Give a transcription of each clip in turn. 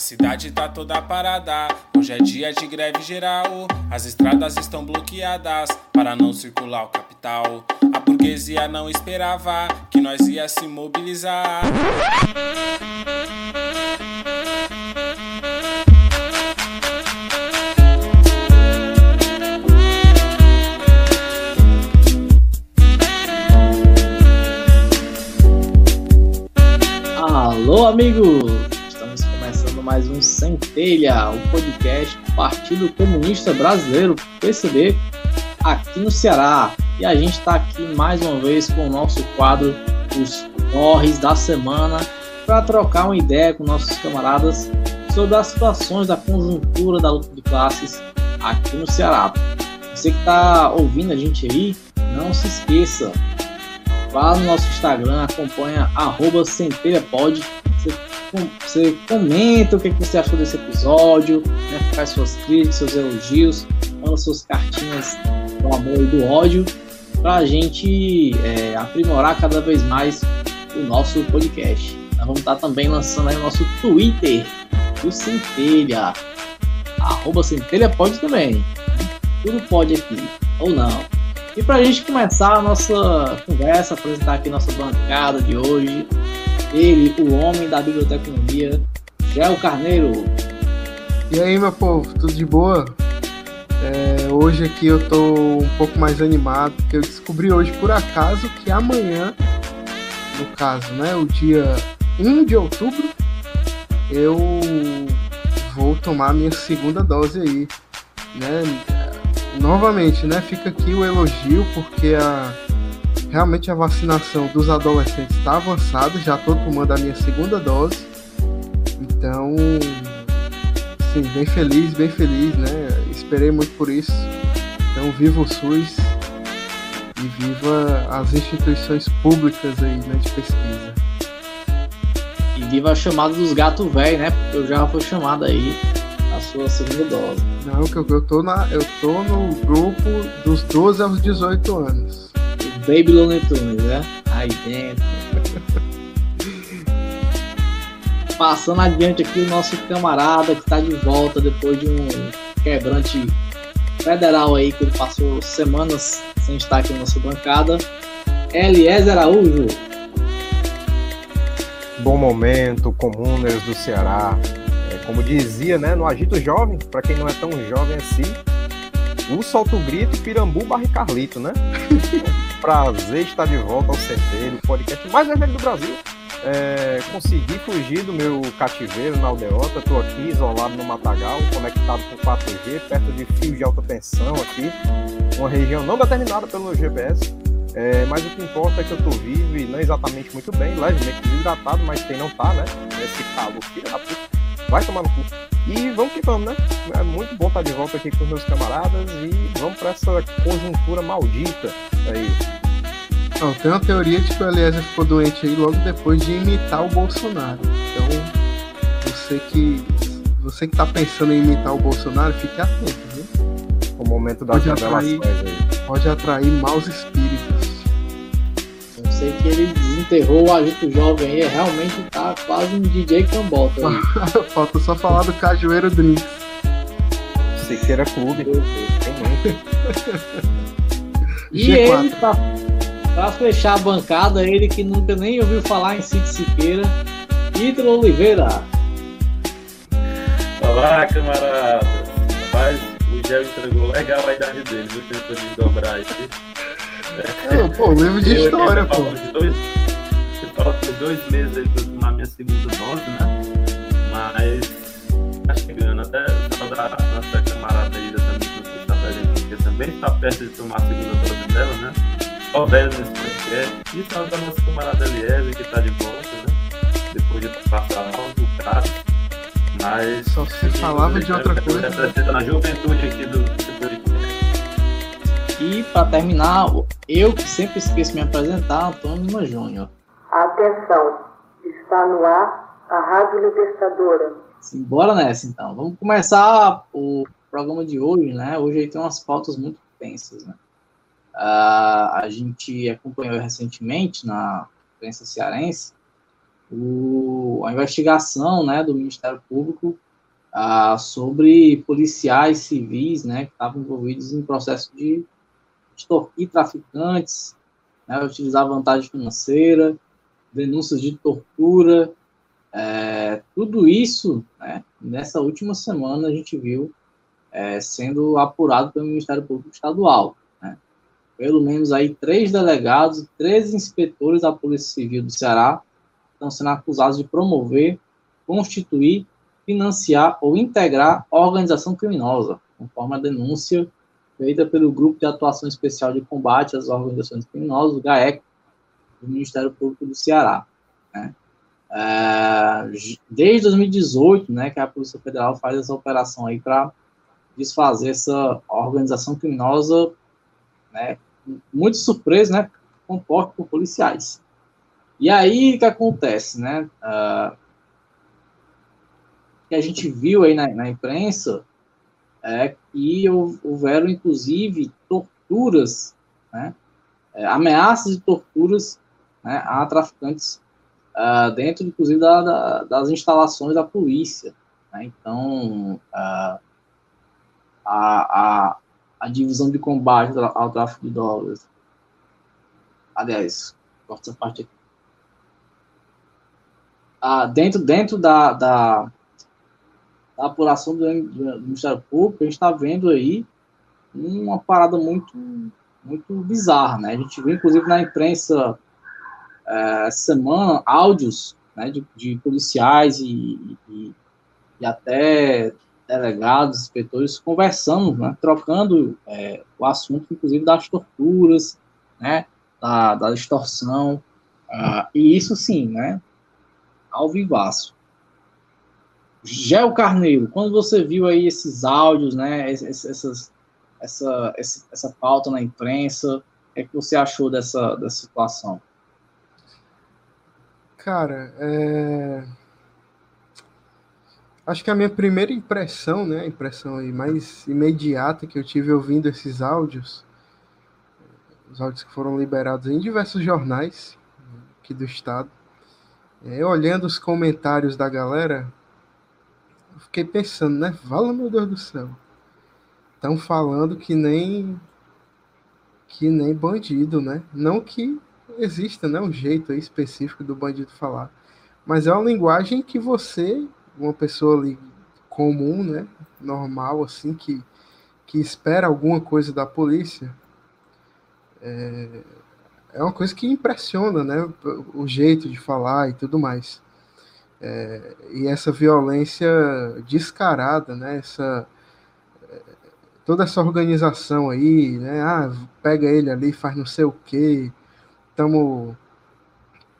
cidade tá toda parada, hoje é dia de greve geral. As estradas estão bloqueadas para não circular o capital. A burguesia não esperava que nós ia se mobilizar. Alô, amigos! Mais um Centelha, o um podcast do Partido Comunista Brasileiro, PCB, aqui no Ceará. E a gente está aqui mais uma vez com o nosso quadro Os Corres da Semana para trocar uma ideia com nossos camaradas sobre as situações da conjuntura da luta de classes aqui no Ceará. Você que está ouvindo a gente aí, não se esqueça, vá no nosso Instagram, acompanha arroba centelhapod, você, comenta o que, você achou desse episódio, né, faz suas críticas, seus elogios, manda suas cartinhas do amor e do ódio, para a gente é, aprimorar cada vez mais o nosso podcast. Nós vamos estar também lançando aí o nosso Twitter, o Centelha, arroba Centelha pode também, tudo pode aqui, ou não. E para a gente começar a nossa conversa, apresentar aqui nossa bancada de hoje, ele, o homem da biblioteconomia, Gel Carneiro. E aí, meu povo, tudo de boa? É, hoje aqui eu tô um pouco mais animado, porque eu descobri hoje por acaso que amanhã, no caso, né, o dia 1 de outubro, eu vou tomar minha segunda dose aí, né? novamente, né, fica aqui o elogio, porque a, realmente a vacinação dos adolescentes está avançada, já estou tomando a minha segunda dose. Então, sim, bem feliz, bem feliz, né? Esperei muito por isso. Então, viva o SUS e viva as instituições públicas aí, né, de pesquisa. E viva a chamada dos gatos velho, né? Porque eu já fui chamado aí a sua segunda dose. Não, que eu, eu tô na eu tô no grupo dos 12 aos 18 anos. Baby Looney Tunes, né? Aí dentro. Passando adiante aqui o nosso camarada que está de volta depois de um quebrante federal aí que ele passou semanas sem estar aqui na nossa bancada. Eliezer Araújo. Bom momento, comunas do Ceará. Como dizia, né, no Agito Jovem, para quem não é tão jovem assim, o Solto Grito, Pirambu barra Carlito, né? Prazer estar de volta ao Centeiro, podcast mais velho do Brasil. É, consegui fugir do meu cativeiro na aldeota, estou aqui isolado no Matagal, conectado com 4G, perto de fios de alta tensão aqui, uma região não determinada pelo GPS. É, mas o que importa é que eu estou vivo e não exatamente muito bem, levemente desidratado, mas quem não tá, né? Esse calor, filha da vai tomar no cu. E vamos que vamos, né? É muito bom estar de volta aqui com os meus camaradas e vamos para essa conjuntura maldita aí. Não, tem uma teoria de que o Eliezer ficou doente aí logo depois de imitar o Bolsonaro. Então, você que você que tá pensando em imitar o Bolsonaro, fique atento, viu? O momento da pode atrair, aí. pode atrair maus espíritos sei que ele desenterrou o agito jovem aí, realmente tá quase um DJ cambota aí. Falta só falar do Cajueiro Drinks. Siqueira Clube. Tem muito. e G4. ele, pra, pra fechar a bancada, ele que nunca nem ouviu falar em Cid Siqueira, Ítalo Oliveira. Olá, camarada. Rapaz, o Gel entregou legal a idade dele, viu? Tentou desdobrar aí. É, pô, lembro de história, pô. Dois, falta dois meses aí pra eu tomar minha segunda dose, né? Mas tá chegando. Até só da nossa camarada aí também, que está da gente, que também está perto de tomar a segunda dose dela, né? Só velho nesse podcast. E só da nossa camarada Eliezer, que tá de volta, né? Depois de passar um caso. Mas. Só se falava de outra coisa. Na juventude aqui do e para terminar, eu que sempre esqueço de me apresentar, Antônio Lima Júnior. Atenção, está no ar a Rádio Libertadora. Sim, bora nessa então. Vamos começar o programa de hoje, né? Hoje aí tem umas pautas muito tensas, né? Uh, a gente acompanhou recentemente na imprensa cearense o, a investigação né, do Ministério Público ah, sobre policiais civis né, que estavam envolvidos em processo de extorquir traficantes, né, utilizar vantagem financeira, denúncias de tortura, é, tudo isso, né, nessa última semana a gente viu é, sendo apurado pelo Ministério Público Estadual. Né. Pelo menos aí três delegados, três inspetores da Polícia Civil do Ceará estão sendo acusados de promover, constituir, financiar ou integrar organização criminosa, conforme a denúncia feita pelo Grupo de Atuação Especial de Combate às Organizações Criminosas, o GAEC, do Ministério Público do Ceará. Né? É, desde 2018, né, que a Polícia Federal faz essa operação aí para desfazer essa organização criminosa, né, muito surpresa, né, composta por policiais. E aí, o que acontece, né, uh, que a gente viu aí na, na imprensa, é que houveram, inclusive, torturas, né, é, ameaças de torturas né, a traficantes uh, dentro, inclusive, da, da, das instalações da polícia. Né? Então, uh, a, a, a, divisão de combate ao tráfico de drogas, aliás, corta essa parte aqui. Uh, dentro, dentro da, da da apuração do, do Ministério Público, a gente está vendo aí uma parada muito, muito bizarra, né? A gente viu, inclusive, na imprensa é, semana, áudios né, de, de policiais e, e, e, até delegados, inspetores, conversando, né, trocando é, o assunto, inclusive, das torturas, né, da, da extorsão, uh, e isso sim, né, ao vivaço. Gel Carneiro, quando você viu aí esses áudios, né, essas, essa, essa pauta na imprensa, o que, você achou dessa, dessa situação? Cara, é... acho que a minha primeira impressão, né, a impressão aí mais imediata que eu tive ouvindo esses áudios, os áudios que foram liberados em diversos jornais aqui do estado, é, olhando os comentários da galera, fiquei pensando, né? Fala, meu Deus do céu. Estão falando que nem que nem bandido, né? Não que exista, né, um jeito específico do bandido falar, mas é uma linguagem que você, uma pessoa ali comum, né, normal assim que que espera alguma coisa da polícia, é, é uma coisa que impressiona, né, o jeito de falar e tudo mais. É, e essa violência descarada, né? Essa, é, toda essa organização aí, né? Ah, pega ele ali, faz não sei o quê, tamo,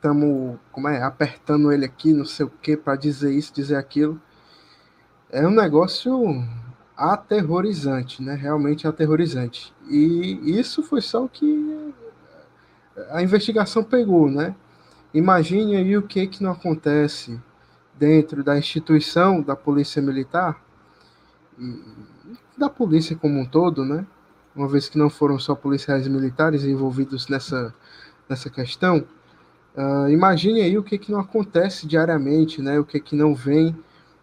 tamo, como é, apertando ele aqui, não sei o quê, para dizer isso, dizer aquilo. É um negócio aterrorizante, né? Realmente aterrorizante. E isso foi só o que a investigação pegou, né? Imagine aí o que que não acontece dentro da instituição da polícia militar da polícia como um todo, né? Uma vez que não foram só policiais militares envolvidos nessa, nessa questão, uh, imagine aí o que, que não acontece diariamente, né? O que que não vem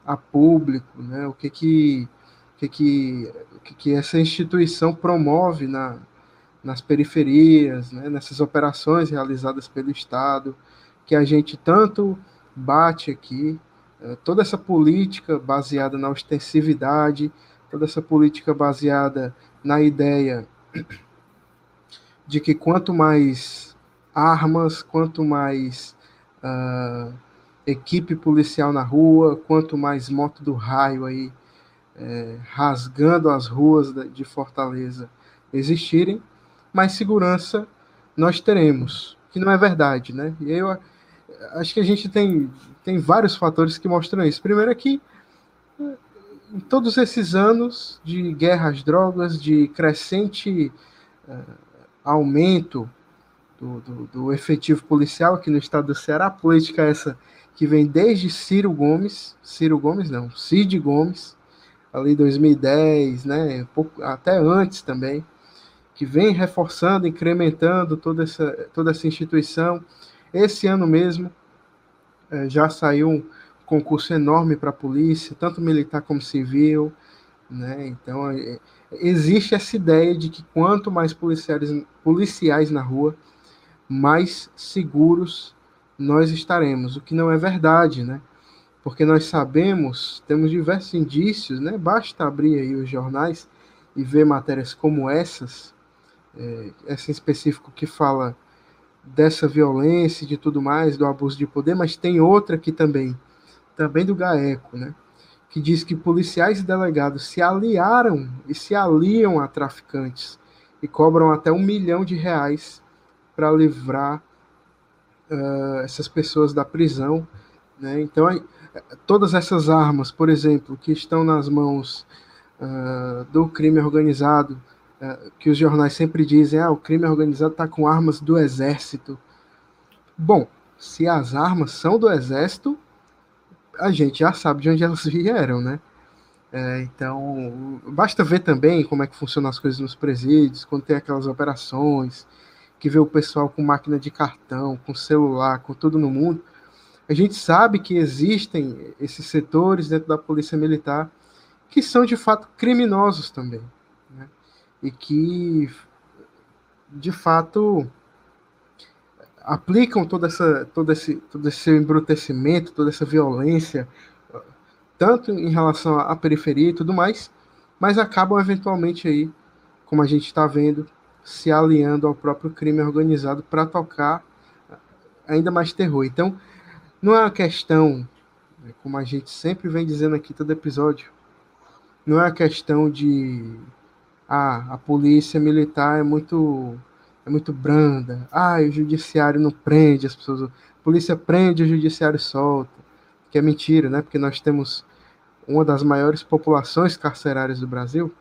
a público, né? O que que, que, que, que, essa instituição promove na, nas periferias, né? nessas operações realizadas pelo Estado, que a gente tanto bate aqui, toda essa política baseada na ostensividade, toda essa política baseada na ideia de que quanto mais armas, quanto mais uh, equipe policial na rua, quanto mais moto do raio aí é, rasgando as ruas de Fortaleza existirem, mais segurança nós teremos, que não é verdade, né? E eu acho que a gente tem tem vários fatores que mostram isso. Primeiro é que em todos esses anos de guerra às drogas, de crescente uh, aumento do, do, do, efetivo policial aqui no estado do Ceará, a política é essa que vem desde Ciro Gomes, Ciro Gomes não, Cid Gomes, ali 2010, né, pouco, até antes também, que vem reforçando, incrementando toda essa, toda essa instituição. Esse ano mesmo, já saiu um concurso enorme para a polícia, tanto militar como civil, né? Então é, existe essa ideia de que quanto mais policiais, policiais na rua, mais seguros nós estaremos, o que não é verdade, né? Porque nós sabemos, temos diversos indícios, né? Basta abrir aí os jornais e ver matérias como essas, é, essa em específico que fala dessa violência e de tudo mais, do abuso de poder, mas tem outra aqui também, também do GAECO, né? Que diz que policiais e delegados se aliaram e se aliam a traficantes e cobram até um milhão de reais para livrar uh, essas pessoas da prisão. Né? Então, todas essas armas, por exemplo, que estão nas mãos uh, do crime organizado, que os jornais sempre dizem, ah, o crime organizado está com armas do exército. Bom, se as armas são do exército, a gente já sabe de onde elas vieram, né? É, então, basta ver também como é que funcionam as coisas nos presídios, quando tem aquelas operações, que vê o pessoal com máquina de cartão, com celular, com tudo no mundo. A gente sabe que existem esses setores dentro da polícia militar que são de fato criminosos também? E que de fato aplicam toda essa, todo, esse, todo esse embrutecimento, toda essa violência, tanto em relação à periferia e tudo mais, mas acabam eventualmente aí, como a gente está vendo, se aliando ao próprio crime organizado para tocar ainda mais terror. Então, não é uma questão, né, como a gente sempre vem dizendo aqui todo episódio, não é a questão de ah, a polícia militar é muito é muito branda. Ah, o judiciário não prende as pessoas. A polícia prende, o judiciário solta. Que é mentira, né? Porque nós temos uma das maiores populações carcerárias do Brasil.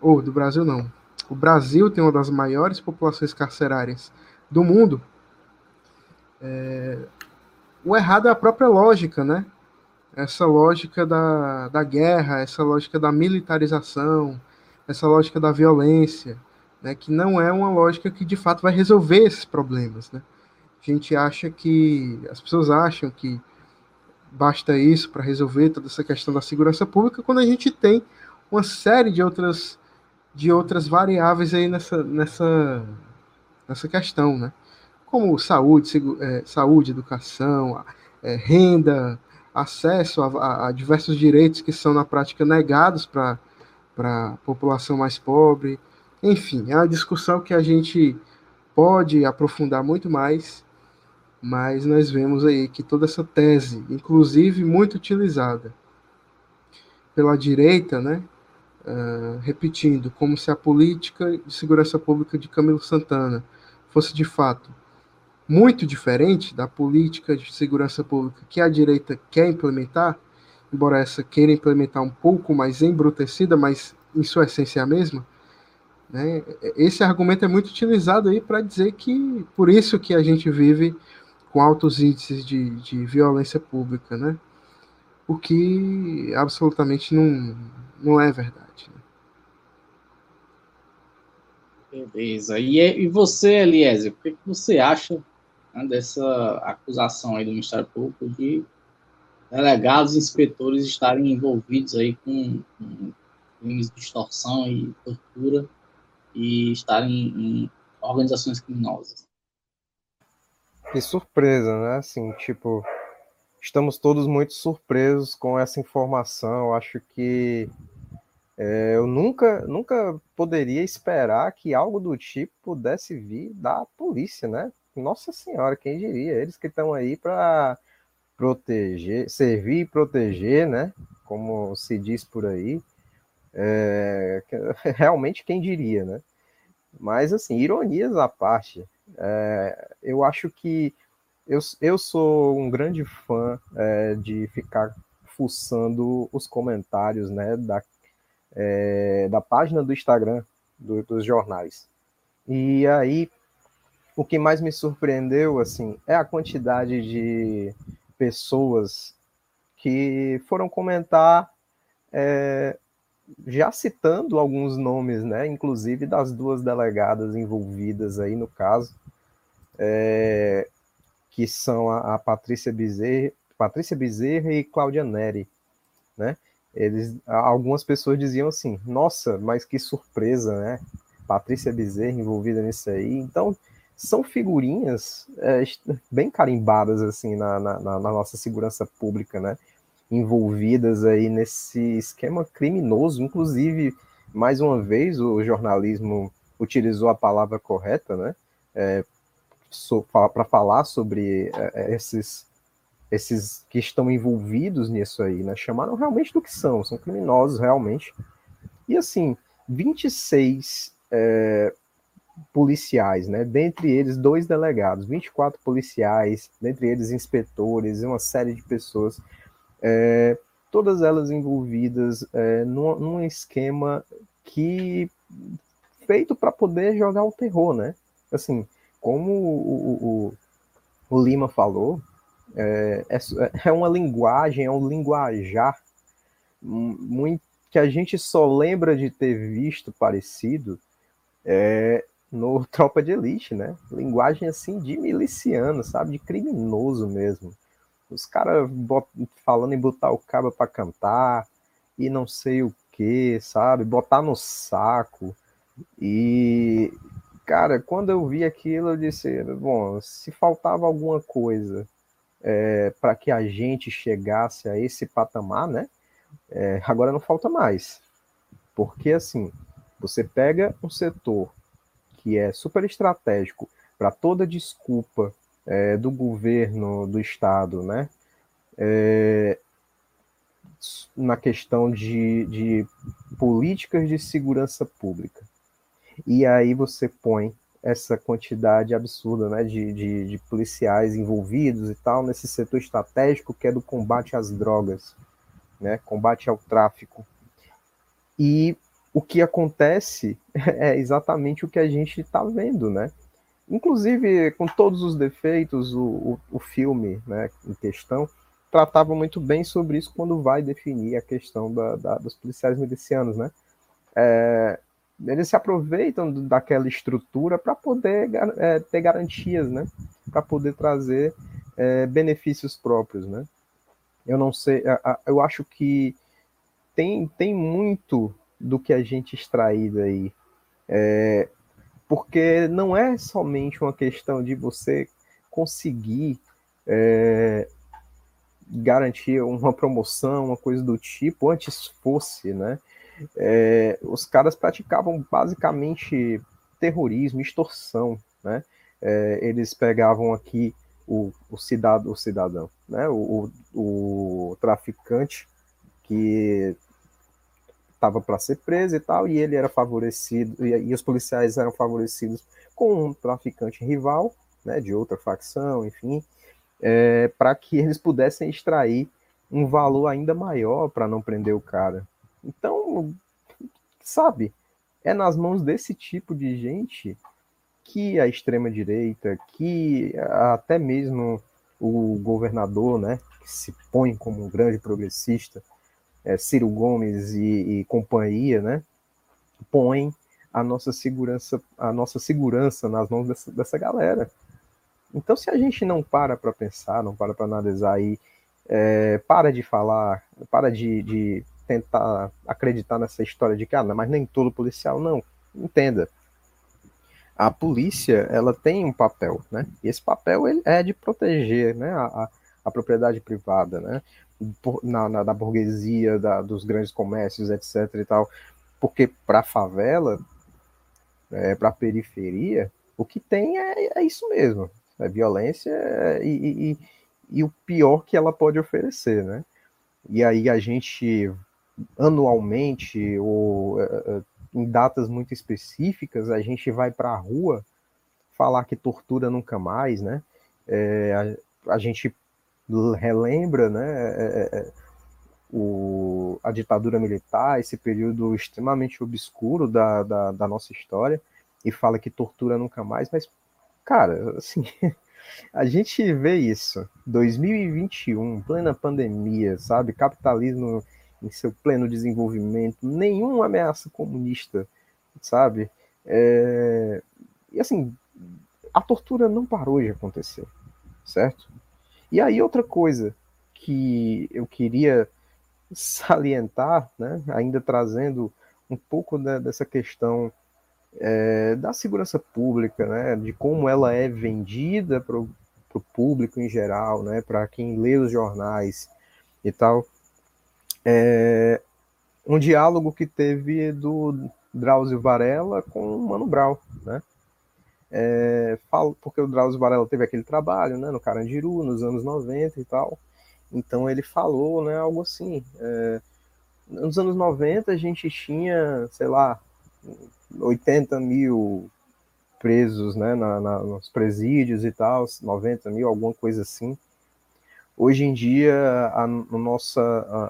Ou do Brasil não. O Brasil tem uma das maiores populações carcerárias do mundo. É... O errado é a própria lógica, né? essa lógica da, da guerra, essa lógica da militarização, essa lógica da violência, né, que não é uma lógica que de fato vai resolver esses problemas. Né? A gente acha que, as pessoas acham que basta isso para resolver toda essa questão da segurança pública, quando a gente tem uma série de outras, de outras variáveis aí nessa, nessa, nessa questão, né? como saúde, é, saúde educação, é, renda, acesso a, a, diversos direitos que são na prática negados para a população mais pobre. Enfim, é uma discussão que a gente pode aprofundar muito mais, mas nós vemos aí que toda essa tese, inclusive muito utilizada pela direita, né, uh, repetindo, como se a política de segurança pública de Camilo Santana fosse de fato muito diferente da política de segurança pública que a direita quer implementar, embora essa queira implementar um pouco mais embrutecida, mas em sua essência é a mesma, né? Esse argumento é muito utilizado aí para dizer que por isso que a gente vive com altos índices de, de violência pública, né? O que absolutamente não, não é verdade. Né? Beleza. E, e você, Eliezer, o que, que você acha né, dessa acusação aí do Ministério Público de delegados e inspetores estarem envolvidos aí com, com crimes de extorsão e tortura e estarem em organizações criminosas. Que surpresa, né? Assim, tipo, estamos todos muito surpresos com essa informação. Eu acho que é, eu nunca, nunca poderia esperar que algo do tipo pudesse vir da polícia, né? nossa senhora, quem diria? Eles que estão aí para proteger, servir e proteger, né? Como se diz por aí. É, realmente quem diria, né? Mas assim, ironias à parte, é, eu acho que eu, eu sou um grande fã é, de ficar fuçando os comentários, né, da, é, da página do Instagram do, dos jornais. E aí o que mais me surpreendeu assim é a quantidade de pessoas que foram comentar é, já citando alguns nomes, né, inclusive das duas delegadas envolvidas aí no caso, é, que são a, a Patrícia Bezerra, Patrícia Bezerra e Cláudia Neri, né? Eles, algumas pessoas diziam assim, nossa, mas que surpresa, né? Patrícia Bezerra envolvida nisso aí. Então, são figurinhas é, bem carimbadas assim na, na, na, nossa segurança pública, né? Envolvidas aí nesse esquema criminoso, inclusive mais uma vez o jornalismo utilizou a palavra correta, né? É, so, para falar sobre é, esses esses que estão envolvidos nisso aí, né? Chamaram realmente do que são, são criminosos realmente. E assim, 26 é, policiais, né? Dentre eles, dois delegados, 24 policiais, dentre eles inspetores, uma série de pessoas, é, todas elas envolvidas é, num, num, esquema que feito para poder jogar o terror, né? Assim, como o, o, o Lima falou, é, é, é uma linguagem, é um linguajar muito que a gente só lembra de ter visto parecido é, no Tropa de Elite, né? Linguagem assim de miliciano, sabe? De criminoso mesmo. Os caras falando em botar o cabo para cantar e não sei o que, sabe? Botar no saco. E, cara, quando eu vi aquilo, eu disse: bom, se faltava alguma coisa é, para que a gente chegasse a esse patamar, né? É, agora não falta mais. Porque, assim, você pega um setor que é super estratégico para toda desculpa é, do governo do Estado, né? É, na questão de, de políticas de segurança pública. E aí você põe essa quantidade absurda né, de, de, de, policiais envolvidos e tal nesse setor estratégico que é do combate às drogas, né, combate ao tráfico. E o que acontece é exatamente o que a gente está vendo, né? Inclusive, com todos os defeitos, o, o, o, filme né, em questão tratava muito bem sobre isso quando vai definir a questão da, da, dos policiais milicianos, né? É, eles se aproveitam daquela estrutura para poder é, ter garantias, né? Para poder trazer é, benefícios próprios, né? Eu não sei, eu acho que tem, tem muito do que a gente extrair daí. É, porque não é somente uma questão de você conseguir é, garantir uma promoção, uma coisa do tipo, antes fosse, né? É, os caras praticavam basicamente terrorismo, extorsão, né? É, eles pegavam aqui o, o, cidadão, o cidadão, né? O, o, o traficante que estava para ser preso e tal, e ele era favorecido, e, e, os policiais eram favorecidos com um traficante rival, né, de outra facção, enfim, é, para que eles pudessem extrair um valor ainda maior para não prender o cara. Então, sabe, é nas mãos desse tipo de gente que a extrema direita, que até mesmo o governador, né, que se põe como um grande progressista, é, Ciro Gomes e, e, companhia, né, põem a nossa segurança, a nossa segurança nas mãos dessa, dessa galera. Então, se a gente não para para pensar, não para para analisar aí, é, para de falar, para de, de, tentar acreditar nessa história de que, ah, mas nem todo policial, não. Entenda. A polícia, ela tem um papel, né? E esse papel ele é de proteger, né, a, a, a propriedade privada, né? Na, na, da burguesia, da, dos grandes comércios, etc. e tal, porque para a favela, é, para a periferia, o que tem é, é isso mesmo, é violência e, e, e, o pior que ela pode oferecer, né? E aí a gente anualmente ou é, é, em datas muito específicas a gente vai para a rua falar que tortura nunca mais, né? É, a, a gente relembra né, é, é, é, o, a ditadura militar, esse período extremamente obscuro da, da, da, nossa história, e fala que tortura nunca mais, mas, cara, assim, a gente vê isso, 2021, plena pandemia, sabe, capitalismo em seu pleno desenvolvimento, nenhuma ameaça comunista, sabe, é... e assim, a tortura não parou de acontecer, certo? E aí outra coisa que eu queria salientar, né, ainda trazendo um pouco dessa questão é, da segurança pública, né, de como ela é vendida para o público em geral, né, para quem lê os jornais e tal. É, um diálogo que teve do Drauzio Varela com o Mano Brown, né? É, porque o Drauzio Varela teve aquele trabalho, né, no Carandiru, nos anos 90 e tal. Então ele falou, né, algo assim. É, nos anos 90 a gente tinha, sei lá, 80 mil presos, né, na, na, nos presídios e tal, 90 mil, alguma coisa assim. Hoje em dia, a, a nossa,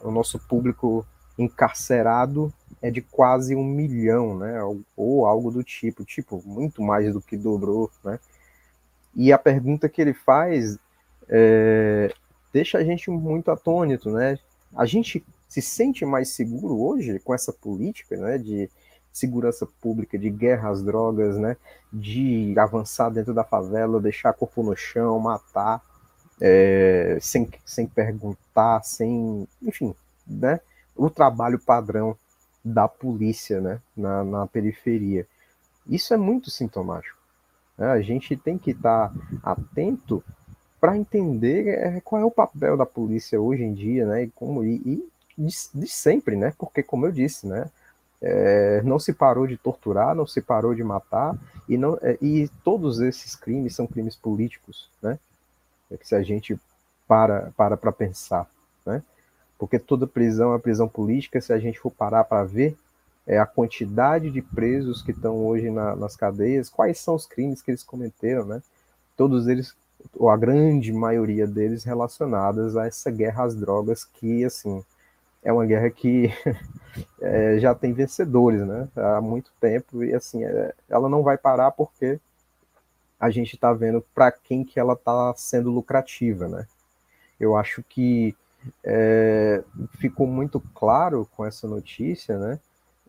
a, o nosso público encarcerado é de quase um milhão, né? Ou, algo do tipo, tipo, muito mais do que dobrou, né? E a pergunta que ele faz é, deixa a gente muito atônito, né? A gente se sente mais seguro hoje com essa política, né? De segurança pública, de guerra às drogas, né? De avançar dentro da favela, deixar corpo no chão, matar, é, sem, sem perguntar, sem, enfim, né? o trabalho padrão da polícia né, na, na periferia. Isso é muito sintomático. Né? A gente tem que estar atento para entender é, qual é o papel da polícia hoje em dia, né? E como e, e de, de, sempre, né? Porque como eu disse, né? É, não se parou de torturar, não se parou de matar e não é, e todos esses crimes são crimes políticos, né? É que se a gente para para para pensar, né? Porque toda prisão é prisão política, se a gente for parar para ver é, a quantidade de presos que estão hoje na, nas cadeias, quais são os crimes que eles cometeram, né? Todos eles, ou a grande maioria deles, relacionadas a essa guerra às drogas, que, assim, é uma guerra que é, já tem vencedores, né? Há muito tempo, e, assim, é, ela não vai parar porque a gente está vendo para quem que ela está sendo lucrativa, né? Eu acho que é, ficou muito claro com essa notícia, né?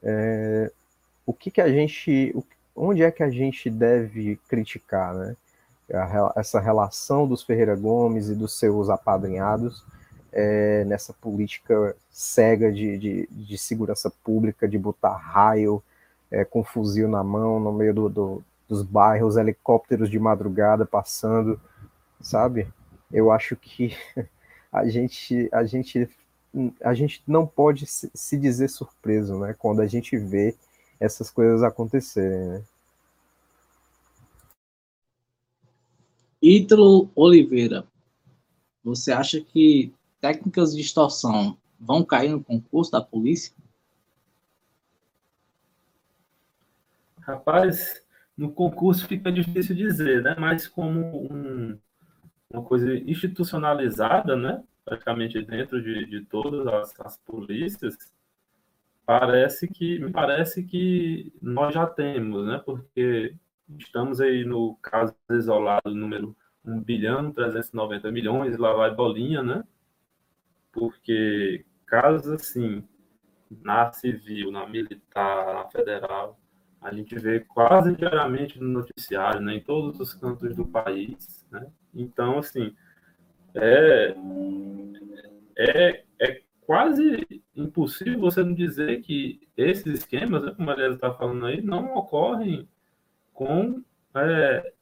É, o que, que a gente, onde é que a gente deve criticar, né? Essa relação dos Ferreira Gomes e dos seus apadrinhados é, nessa política cega de, de, de, segurança pública, de botar raio é, com fuzil na mão no meio do, do, dos bairros, helicópteros de madrugada passando, sabe? Eu acho que a gente, a gente, a gente não pode se dizer surpreso, né? Quando a gente vê essas coisas acontecerem, né? Ítalo Oliveira, você acha que técnicas de extorsão vão cair no concurso da polícia? Rapaz, no concurso fica difícil dizer, né? Mas como um, uma coisa institucionalizada, né? praticamente dentro de, de todas as, as polícias, parece que me parece que nós já temos, né? Porque estamos aí no caso isolado número 1 bilhão 390 milhões, lá vai bolinha, né? Porque casos assim, na civil, na militar, na federal, a gente vê quase diariamente no noticiário, né, em todos os cantos do país, né? Então, assim, é, é, é quase impossível você não dizer que esses esquemas, né, como a Elias está falando aí, não ocorrem com é,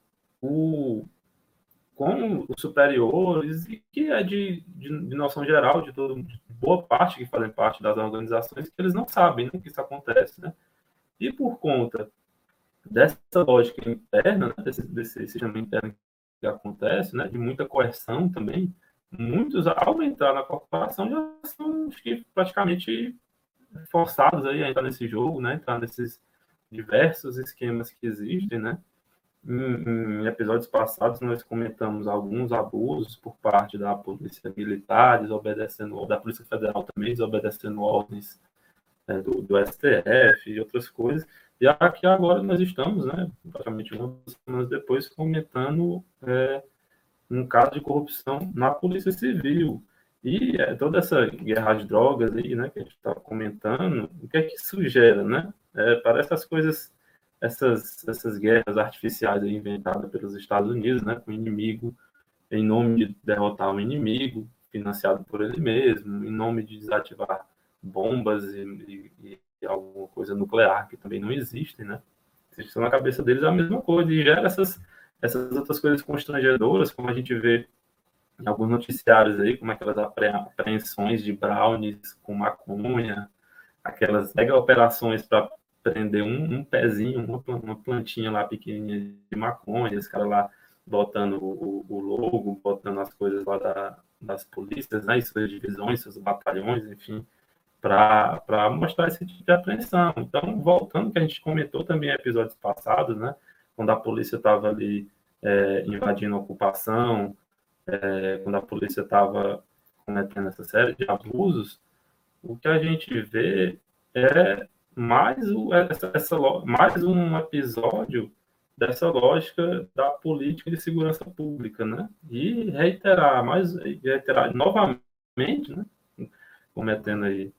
o com os superiores e que é de, de, de, noção geral de todo de boa parte que fazem parte das organizações que eles não sabem né, que isso acontece, né? E por conta dessa lógica interna, né, desse, desse sistema interno que acontece, né, de muita coerção também, muitos, ao entrar na corporação, já são que, praticamente forçados aí a entrar nesse jogo, né, entrar nesses diversos esquemas que existem, né. Em, em episódios passados, nós comentamos alguns abusos por parte da polícia militar, desobedecendo, da Polícia Federal também, desobedecendo ordens é, do, do STF e outras coisas. E aqui agora nós estamos, né, praticamente umas semanas depois, comentando é, um caso de corrupção na Polícia Civil. E é, toda essa guerra de drogas aí, né, que a gente está comentando, o que é que isso gera, né? É, parece as coisas, essas, essas guerras artificiais inventadas pelos Estados Unidos, né, com o inimigo em nome de derrotar o inimigo, financiado por ele mesmo, em nome de desativar bombas e, e alguma coisa nuclear que também não existe, né? Existe na cabeça deles a mesma coisa e gera essas, essas outras coisas constrangedoras, como a gente vê em alguns noticiários aí, como aquelas apreensões de brownies com maconha, aquelas mega operações para prender um, um, pezinho, uma, uma plantinha lá pequenininha de maconha, esse cara lá botando o, o logo, botando as coisas lá da, das polícias, né, suas divisões, seus batalhões, enfim, para mostrar esse tipo de apreensão. Então, voltando que a gente comentou também em episódios passados, né, quando a polícia estava ali é, invadindo a ocupação, é, quando a polícia estava cometendo essa série de abusos, o que a gente vê é mais, o, essa, essa, mais um episódio dessa lógica da política de segurança pública, né? E reiterar, mais reiterar novamente, né? Cometendo aí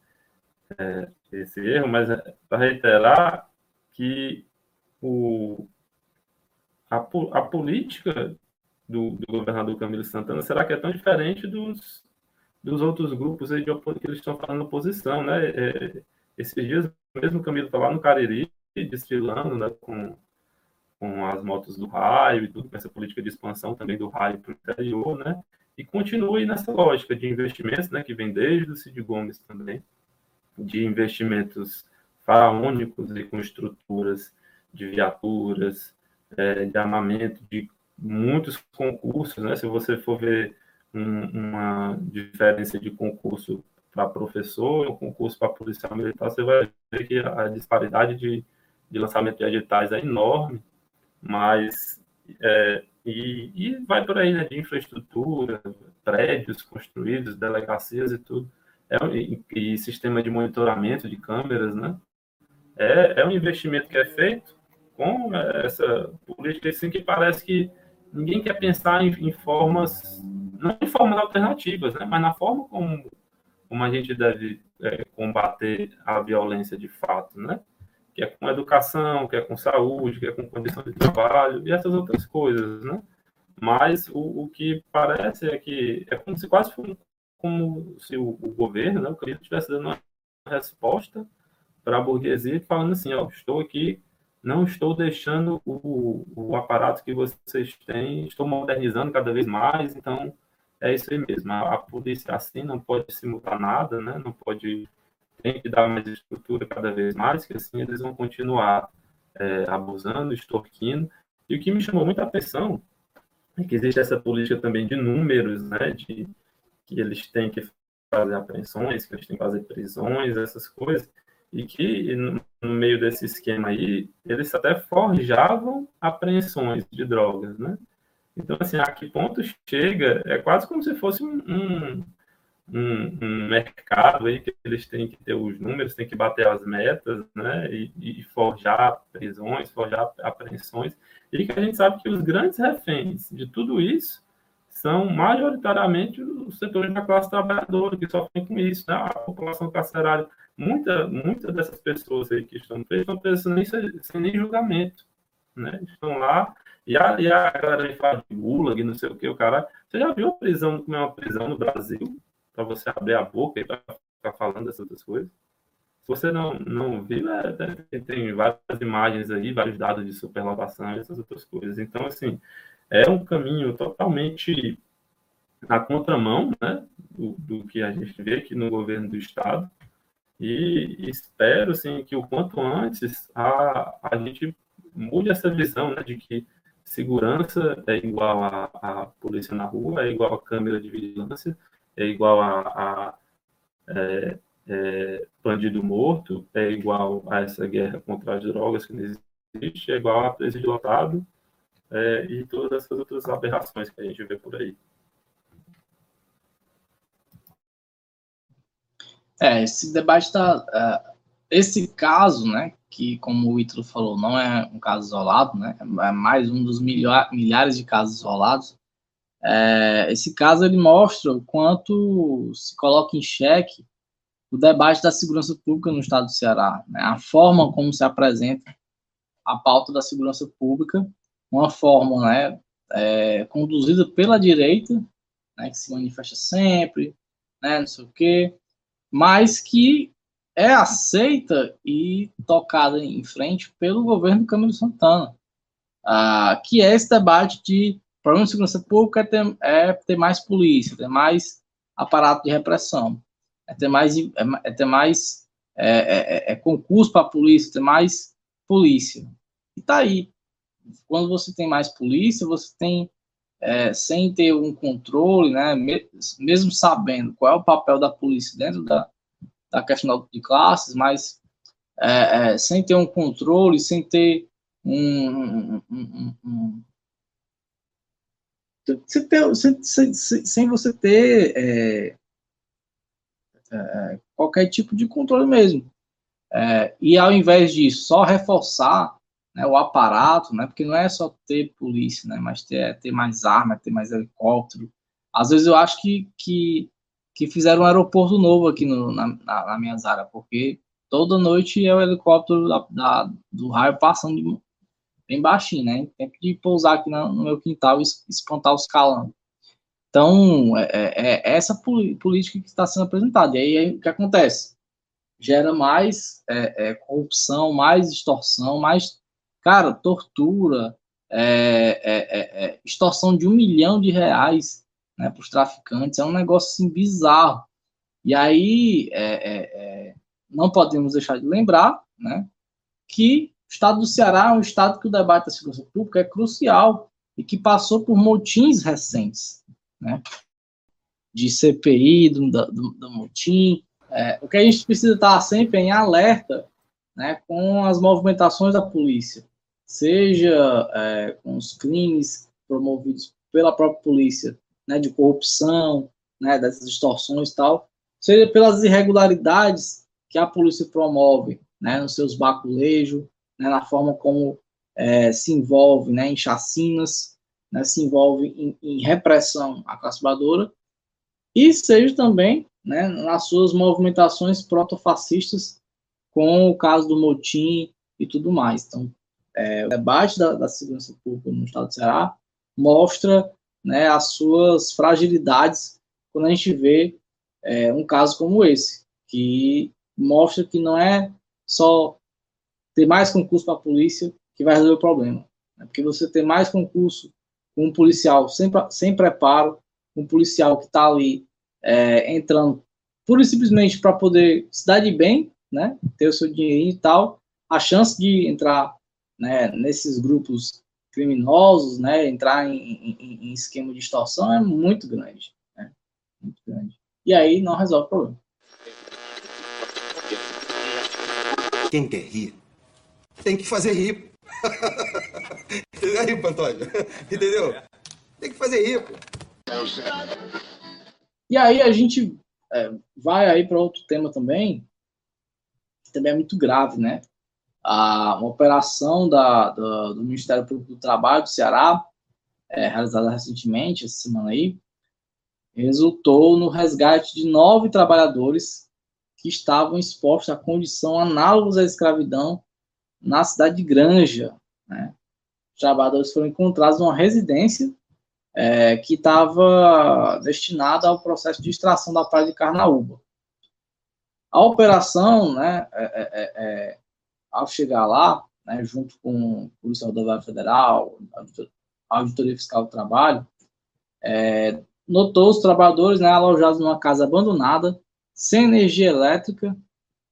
é, esse erro, mas é para reiterar que o, a, a política do, do, governador Camilo Santana, será que é tão diferente dos, dos outros grupos aí de que eles estão falando oposição, né? É, esses dias mesmo Camilo está lá no Cariri, desfilando né, com, com as motos do raio e tudo, com essa política de expansão também do raio para o interior, né? E continue nessa lógica de investimentos, né, que vem desde o Cid Gomes também, de investimentos faraônicos e com estruturas de viaturas, é, de armamento, de muitos concursos, né? Se você for ver um, uma diferença de concurso para professor e um concurso para policial militar, você vai ver que a disparidade de, de lançamento de editais é enorme mas é, e, e, vai por aí, né, de infraestrutura, prédios construídos, delegacias e tudo, e, e, sistema de monitoramento de câmeras, né, é, é um investimento que é feito com essa política assim que parece que ninguém quer pensar em, em formas, não em formas alternativas, né, mas na forma como, como a gente deve é, combater a violência de fato, né, que é com educação, que é com saúde, que é com condição de trabalho e essas outras coisas, né? Mas o, o que parece é que é como se quase como se o, o governo, né, o Cristo estivesse dando uma resposta para a burguesia, falando assim, ó, estou aqui, não estou deixando o, o aparato que vocês têm, estou modernizando cada vez mais, então é isso aí mesmo. A, a polícia assim não pode se mudar nada, né? Não pode tem que dar mais estrutura cada vez mais, que assim eles vão continuar é, abusando, extorquindo. E o que me chamou muita atenção é que existe essa política também de números, né, de que eles têm que fazer apreensões, que eles têm que fazer prisões, essas coisas, e que no meio desse esquema aí, eles até forjavam apreensões de drogas, né? Então, assim, a que ponto chega, é quase como se fosse um, um um, mercado aí que eles têm que ter os números, têm que bater as metas, né, e, e, forjar prisões, forjar apreensões, e que a gente sabe que os grandes reféns de tudo isso são majoritariamente os setores da classe trabalhadora que sofrem com isso, né, a população carcerária. Muita, muitas dessas pessoas aí que estão presas estão presas sem, sem nem julgamento, né, estão lá e a, e a galera fala de gulag, não sei o que, o cara. Você já viu a prisão, como é uma prisão no Brasil? para você abrir a boca e ficar falando essas outras coisas. Se você não, não viu, é, tem, tem, várias imagens aí, vários dados de superlotação essas outras coisas. Então, assim, é um caminho totalmente na contramão né, do, do que a gente vê aqui no governo do Estado. E espero assim, que o quanto antes a, a gente mude essa visão né, de que segurança é igual a, a polícia na rua, é igual a câmera de vigilância, é igual a, a é, é, bandido morto, é igual a essa guerra contra as drogas que não existe, é igual a presídio lotado é, e todas essas outras aberrações que a gente vê por aí. É, esse debate está. Uh, é, esse caso, né, que, como o Ítalo falou, não é um caso isolado, né, é mais um dos milhares de casos isolados, é, esse caso ele mostra o quanto se coloca em xeque o debate da segurança pública no estado do Ceará, né? a forma como se apresenta a pauta da segurança pública, uma forma né, é, conduzida pela direita, né, que se manifesta sempre, né, não sei o quê, mas que é aceita e tocada em frente pelo governo Camilo Santana, ah, que é esse debate de problema de segurança pública é ter, é ter mais polícia, ter mais aparato de repressão, é ter mais, é, é ter mais é, é, é, é concurso para a polícia, ter mais polícia. E tá aí. Quando você tem mais polícia, você tem, é, sem ter um controle, né, mesmo sabendo qual é o papel da polícia dentro da, da questão de classes, mas é, sem ter um controle, sem ter um, um, um, um sem, ter, sem, sem, sem você ter é, é, qualquer tipo de controle mesmo. É, e ao invés disso, só reforçar né, o aparato, né, porque não é só ter polícia, né, mas ter, ter mais arma, ter mais helicóptero. Às vezes eu acho que, que, que fizeram um aeroporto novo aqui no, na, na, na minha área, porque toda noite é o helicóptero da, da, do raio passando de, bem baixinho, né? Tem que pousar aqui no, no meu quintal e espantar os calangos. Então, é, é, é essa política que está sendo apresentada. E aí, aí o que acontece? Gera mais é, é, corrupção, mais extorsão, mais, cara, tortura, é, é, extorsão de um milhão de reais né, para os traficantes. É um negócio assim, bizarro. E aí, não podemos deixar de lembrar né, que o estado do Ceará é um estado que o debate da segurança pública é crucial e que passou por motins recentes, né? De CPI, do, do, do motim. É, o que a gente precisa estar sempre em alerta né, com as movimentações da polícia, seja é, com os crimes promovidos pela própria polícia, né, de corrupção, né, dessas extorsões e tal, seja pelas irregularidades que a polícia promove né, nos seus baculejos, né, na forma como é, se envolve né, em chacinas, né, se envolve em, em, repressão à classe trabalhadora, e seja também né, nas suas movimentações protofascistas, com o caso do motim e tudo mais. Então, é, o debate da, da, segurança pública no estado do Ceará mostra né, as suas fragilidades quando a gente vê é, um caso como esse, que mostra que não é só ter mais concurso para a polícia que vai resolver o problema. Né? Porque você ter mais concurso com um policial sem, sem preparo, um policial que está ali é, entrando pura e simplesmente para poder se dar de bem, né, ter o seu dinheirinho e tal, a chance de entrar né, nesses grupos criminosos, né, entrar em, em, em, esquema de extorsão é muito grande, né, muito grande. E aí não resolve o problema. Quem quer rir tem que fazer rir. aí, Pantônio. Entendeu? Tem que fazer rir, pô. E aí a gente é, vai aí para outro tema também, que também é muito grave, né? A, uma operação da, do, do Ministério Público do Trabalho do Ceará, é, realizada recentemente, essa semana aí, resultou no resgate de nove trabalhadores que estavam expostos a condição análogas à escravidão na cidade de Granja. Né? Os trabalhadores foram encontrados numa residência é, que estava destinada ao processo de extração da praia de Carnaúba. A operação, né, é, é, é, é ao chegar lá, né, junto com a Polícia Rodoviária Federal, a Auditoria Fiscal do Trabalho, é, notou os trabalhadores né, alojados numa casa abandonada, sem energia elétrica,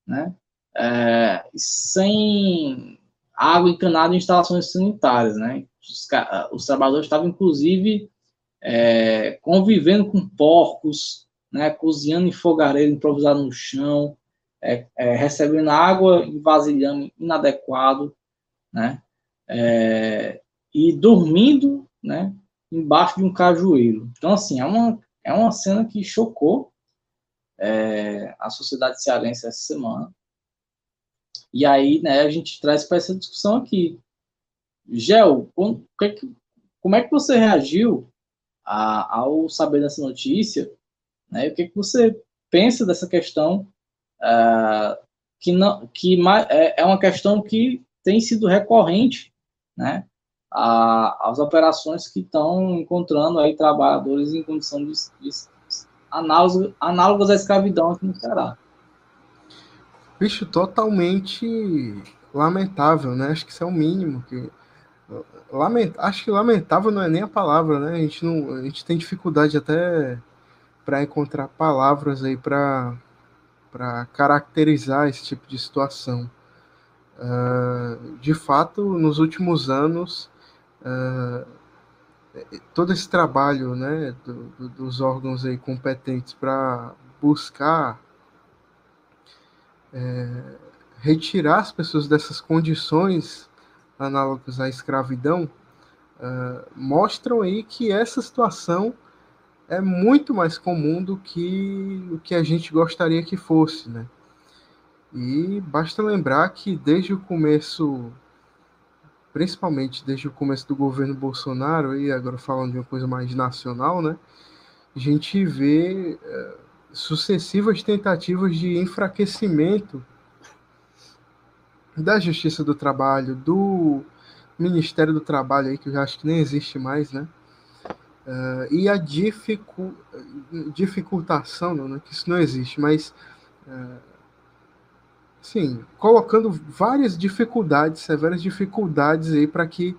né, é, sem água encanada em instalações sanitárias, né? Os, os trabalhadores estavam, inclusive, é, convivendo com porcos, né? Cozinhando em fogareiro improvisado no chão, é, é recebendo água em vasilhame inadequado, né? É, e dormindo, né? Embaixo de um cajueiro. Então, assim, é uma, é uma cena que chocou é, a sociedade cearense essa semana. E aí, né, a gente traz para essa discussão aqui. Gel, como, é como é que você reagiu a, ao saber dessa notícia? Né, o que, é que você pensa dessa questão uh, que, não, que é, é uma questão que tem sido recorrente, né, a, as operações que estão encontrando aí trabalhadores em condição de, de análogas à escravidão aqui no Ceará. Bicho, totalmente lamentável, né? Acho que isso é o mínimo que lament... acho que lamentável não é nem a palavra, né? A gente não, a gente tem dificuldade até para encontrar palavras aí para para caracterizar esse tipo de situação. Uh, de fato, nos últimos anos, uh, todo esse trabalho né, do, do, dos órgãos aí competentes para buscar é, retirar as pessoas dessas condições análogas à escravidão uh, mostram aí que essa situação é muito mais comum do que o que a gente gostaria que fosse, né? E basta lembrar que desde o começo, principalmente desde o começo do governo Bolsonaro, e agora falando de uma coisa mais nacional, né? A gente vê uh, sucessivas tentativas de enfraquecimento da Justiça do Trabalho, do Ministério do Trabalho, aí, que eu acho que nem existe mais, né? Uh, e a dificu dificultação, não, né, que isso não existe, mas uh, sim, colocando várias dificuldades, severas dificuldades aí para que,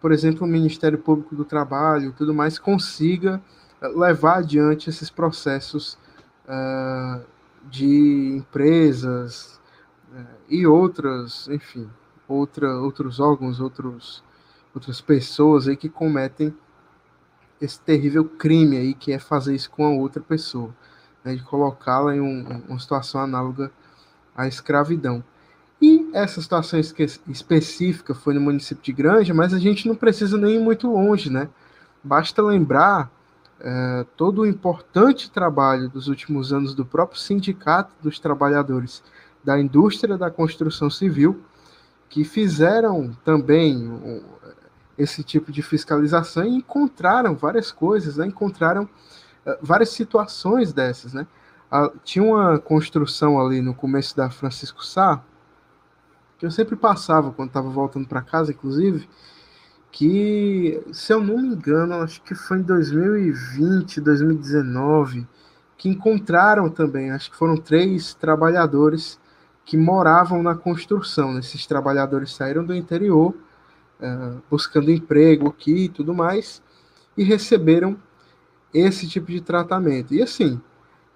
por exemplo, o Ministério Público do Trabalho, tudo mais, consiga levar adiante esses processos uh, de empresas, e outras, enfim, outra, outros órgãos, outros, outras pessoas aí que cometem esse terrível crime aí que é fazer isso com a outra pessoa, né, de colocá-la em um, uma situação análoga à escravidão. E essa situação específica foi no município de Granja, mas a gente não precisa nem ir muito longe, né? Basta lembrar é, todo o importante trabalho dos últimos anos do próprio Sindicato dos Trabalhadores da indústria da construção civil, que fizeram também esse tipo de fiscalização e encontraram várias coisas, né? encontraram uh, várias situações dessas. Né? Tinha uma construção ali no começo da Francisco Sá, que eu sempre passava quando estava voltando para casa, inclusive, que, se eu não me engano, acho que foi em 2020, 2019, que encontraram também, acho que foram três trabalhadores que moravam na construção. Esses trabalhadores saíram do interior, uh, buscando emprego aqui e tudo mais, e receberam esse tipo de tratamento. E assim,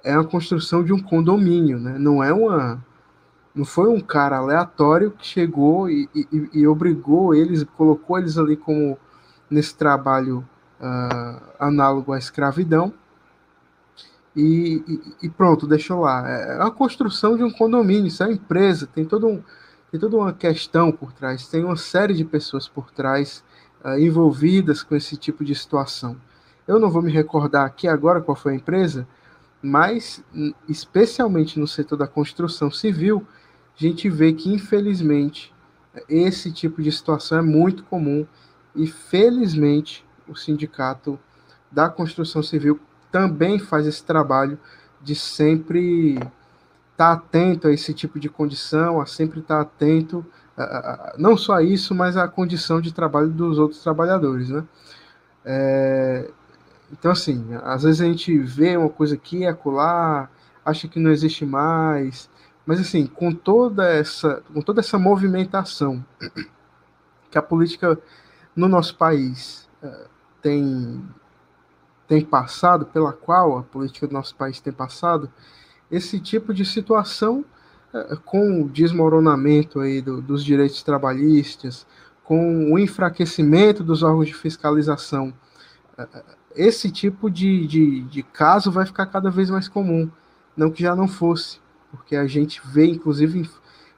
é a construção de um condomínio, né? Não é uma. Não foi um cara aleatório que chegou e, e, e obrigou eles, colocou eles ali como nesse trabalho uh, análogo à escravidão e, e, pronto, deixou lá. É a construção de um condomínio, isso é uma empresa, tem, todo um, tem toda uma questão por trás, tem uma série de pessoas por trás uh, envolvidas com esse tipo de situação. Eu não vou me recordar aqui agora qual foi a empresa, mas especialmente no setor da construção civil, a gente vê que infelizmente esse tipo de situação é muito comum e felizmente o sindicato da construção civil também faz esse trabalho de sempre estar tá atento a esse tipo de condição, a sempre estar tá atento, a, a, não só a isso, mas à condição de trabalho dos outros trabalhadores, né? É, então, assim, às vezes a gente vê uma coisa aqui, acolá, acha que não existe mais, mas, assim, com toda essa, com toda essa movimentação que a política no nosso país uh, tem tem passado, pela qual a política do nosso país tem passado, esse tipo de situação é, com o desmoronamento aí do, dos direitos trabalhistas, com o enfraquecimento dos órgãos de fiscalização, é, é, esse tipo de, de, de caso vai ficar cada vez mais comum, não que já não fosse, porque a gente vê, inclusive,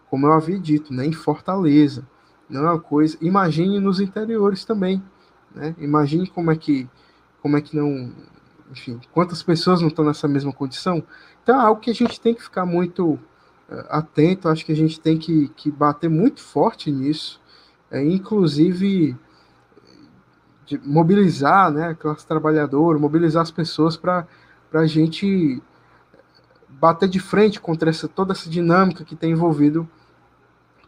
como eu havia dito, né, em Fortaleza, não é uma coisa. Imagine nos interiores também, né? Imagine como é que como é que não. Enfim, quantas pessoas não estão nessa mesma condição? Então é algo que a gente tem que ficar muito uh, atento, acho que a gente tem que, que bater muito forte nisso, é, inclusive mobilizar né, a classe trabalhadora, mobilizar as pessoas para a gente bater de frente contra essa, toda essa dinâmica que tem envolvido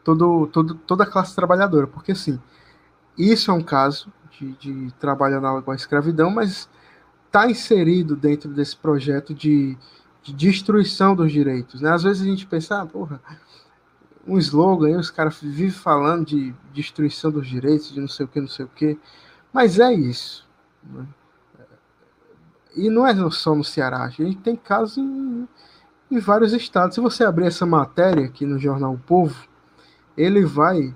todo, todo, toda a classe trabalhadora. Porque, assim, isso é um caso de, de trabalho análogo à escravidão, mas está inserido dentro desse projeto de, de, destruição dos direitos. Né? Às vezes a gente pensa, ah, porra, um slogan, aí os caras vivem falando de destruição dos direitos, de não sei o que, não sei o que, mas é isso. Né? E não é só no Ceará, a gente tem casos em, em vários estados. Se você abrir essa matéria aqui no jornal O Povo, ele vai,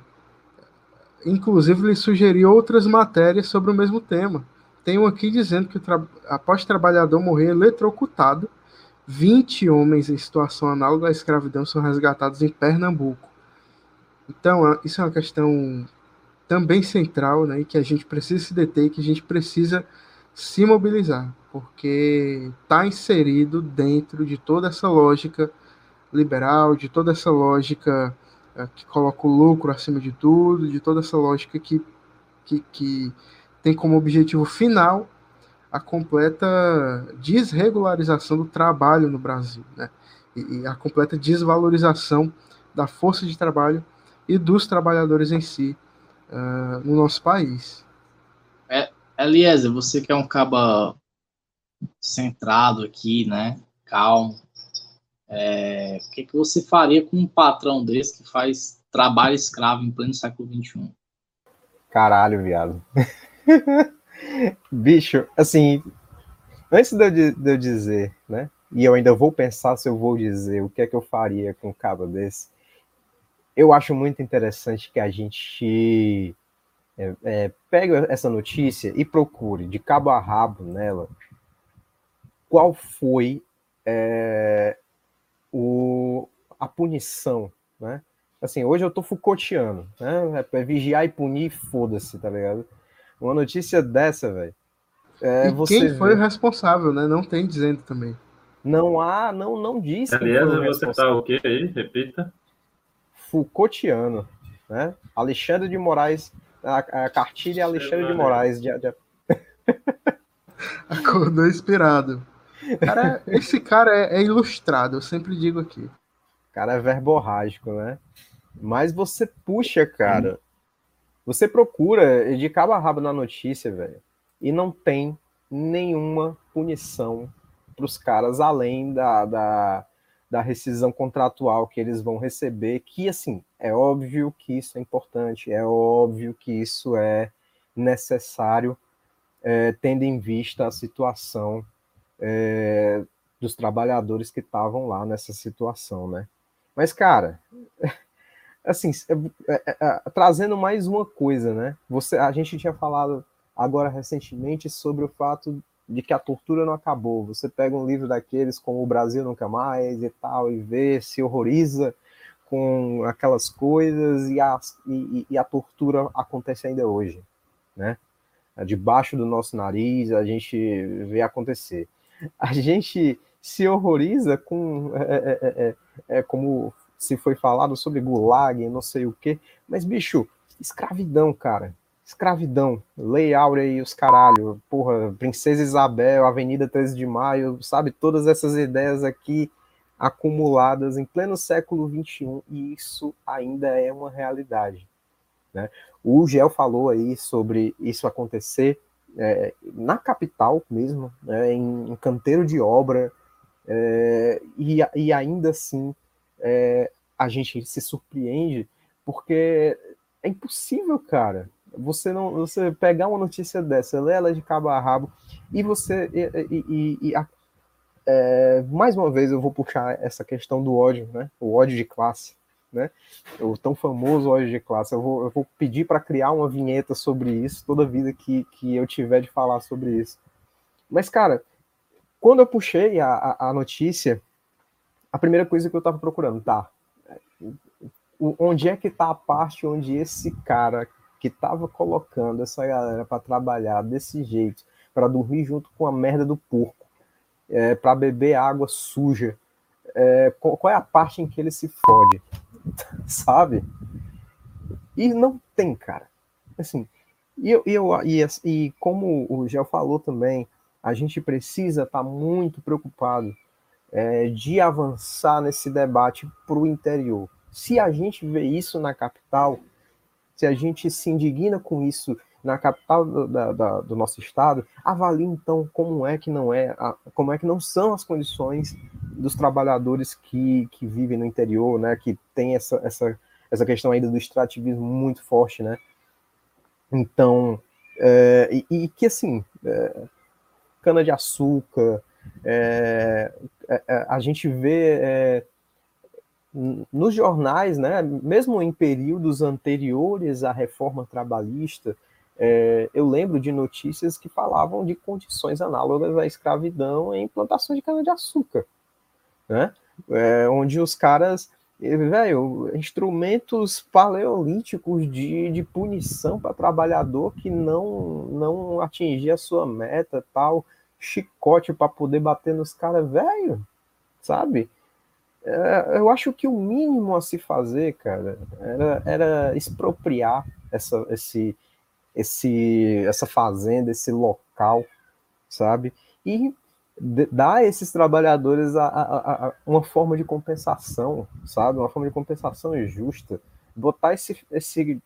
inclusive, lhe sugerir outras matérias sobre o mesmo tema. Tem um aqui dizendo que após trabalhador morrer eletrocutado, 20 homens em situação análoga à escravidão são resgatados em Pernambuco. Então, isso é uma questão também central, né, que a gente precisa se deter, que a gente precisa se mobilizar, porque está inserido dentro de toda essa lógica liberal, de toda essa lógica uh, que coloca o lucro acima de tudo, de toda essa lógica que, que, que tem como objetivo final a completa desregularização do trabalho no Brasil, né? E, e a completa desvalorização da força de trabalho e dos trabalhadores em si uh, no nosso país. É, Eliezer, você que é um caba centrado aqui, né? Calmo. É, o que, que você faria com um patrão desse que faz trabalho escravo em pleno século XXI? Caralho, viado. Bicho, assim, antes de eu, de eu, dizer, né? E eu ainda vou pensar se eu vou dizer o que é que eu faria com um cabo desse. Eu acho muito interessante que a gente é, é, pegue essa notícia e procure de cabo a rabo nela qual foi é, o, a punição, né? Assim, hoje eu tô Foucaultiano, né? É, vigiar e punir, foda-se, tá ligado? Uma notícia dessa, velho. É, e quem foi vê. o responsável, né? Não tem dizendo também. Não há, não, não diz. Aliás, você tá o quê aí? Repita. Foucaultiano, né? Alexandre de Moraes, a, a cartilha Alexandre de Moraes. De, de... Acordou inspirado. Cara, esse cara é, é, ilustrado, eu sempre digo aqui. O cara é verborrágico, né? Mas você puxa, cara, você procura de cabo a rabo na notícia, velho, e não tem nenhuma punição para os caras além da, da, da rescisão contratual que eles vão receber, que, assim, é óbvio que isso é importante, é óbvio que isso é necessário, é, tendo em vista a situação é, dos trabalhadores que estavam lá nessa situação, né? Mas, cara, assim, é, é, é, trazendo mais uma coisa, né? Você, a gente tinha falado agora recentemente sobre o fato de que a tortura não acabou. Você pega um livro daqueles como O Brasil Nunca Mais e tal, e vê, se horroriza com aquelas coisas e a, e, e a tortura acontece ainda hoje, né? Debaixo do nosso nariz, a gente vê acontecer. A gente se horroriza com, é, é, é, é como se foi falado sobre gulag, não sei o quê. Mas, bicho, escravidão, cara. Escravidão. Lei Áurea e os caralho. Porra, Princesa Isabel, Avenida 13 de Maio, sabe? Todas essas ideias aqui acumuladas em pleno século XXI, e isso ainda é uma realidade. Né? O Gel falou aí sobre isso acontecer é, na capital mesmo, né, em, em canteiro de obra, é, e, e ainda assim é, a gente se surpreende, porque é impossível, cara. Você não, você pegar uma notícia dessa, ler ela de cabo a rabo, e você e, e, e a, é, mais uma vez eu vou puxar essa questão do ódio, né? O ódio de classe, né? O tão famoso ódio de classe. Eu vou, eu vou pedir para criar uma vinheta sobre isso toda vida que, que eu tiver de falar sobre isso. Mas, cara, quando eu puxei a, a, a notícia, a primeira coisa que eu estava procurando, tá? Onde é que tá a parte onde esse cara que estava colocando essa galera para trabalhar desse jeito, para dormir junto com a merda do porco, é, para beber água suja, é, qual, é a parte em que ele se fode, sabe? E não tem, cara. Assim, e, eu, eu, e, e como o Gel falou também, a gente precisa estar tá muito preocupado é, de avançar nesse debate para o interior. Se a gente vê isso na capital, se a gente se indigna com isso na capital do, da, da, do nosso estado, avalie então como é que não é, a, como é que não são as condições dos trabalhadores que, que vivem no interior, né, que tem essa, essa, essa questão ainda do extrativismo muito forte, né? Então, é, e, e, que assim, é, cana de açúcar, é, é, é a gente vê é, nos jornais, né, mesmo em períodos anteriores à reforma trabalhista, é, eu lembro de notícias que falavam de condições análogas à escravidão em plantações de cana-de-açúcar, né? É, onde os caras, velho, instrumentos paleolíticos de, de punição para trabalhador que não, não atingia a sua meta, tal, chicote para poder bater nos caras, velho, sabe? É, eu acho que o mínimo a se fazer, cara, era, era expropriar essa, esse, esse, essa fazenda, esse local, sabe? E dar a esses trabalhadores a, a, a, uma forma de compensação, sabe? Uma forma de compensação justa. Botar esse, esse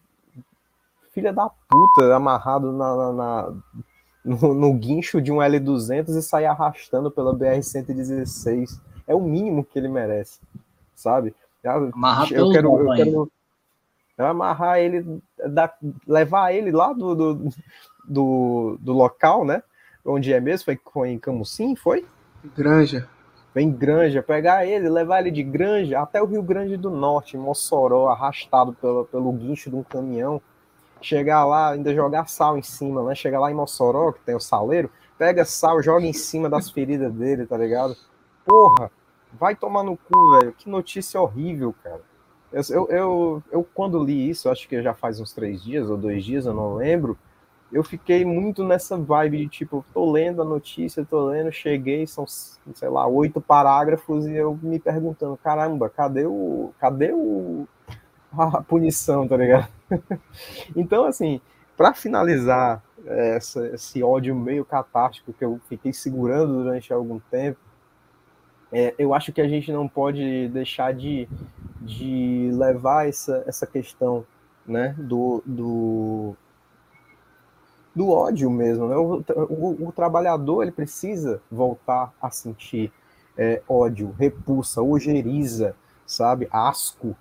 filha da puta amarrado na, na, na no, no, guincho de um L200 e sair arrastando pela BR-116. É o mínimo que ele merece, sabe? Amarrar eu quero, eu quero, amarrar ele, da, levar ele lá do, do, do, do, local, né? Onde é mesmo? Foi, foi em Camusim, foi? Granja. Vem Granja, pegar ele, levar ele de Granja até o Rio Grande do Norte, Mossoró, arrastado pelo, pelo guincho de um caminhão. Chegar lá, ainda jogar sal em cima, né? Chegar lá em Mossoró, que tem o saleiro, pega sal, joga em cima das feridas dele, tá ligado? Porra, vai tomar no cu, velho. Que notícia horrível, cara. Eu, eu, eu, quando li isso, acho que já faz uns três dias ou dois dias, eu não lembro. Eu fiquei muito nessa vibe de tipo, tô lendo a notícia, tô lendo, cheguei, são, sei lá, oito parágrafos e eu me perguntando, caramba, cadê o, cadê o, a punição, tá ligado? então, assim, para finalizar essa, esse ódio meio catártico que eu fiquei segurando durante algum tempo, é, eu acho que a gente não pode deixar de, de levar essa, essa questão né, do, do, do ódio mesmo. Né? O, o, o, trabalhador ele precisa voltar a sentir é, ódio, repulsa, ojeriza, sabe, asco.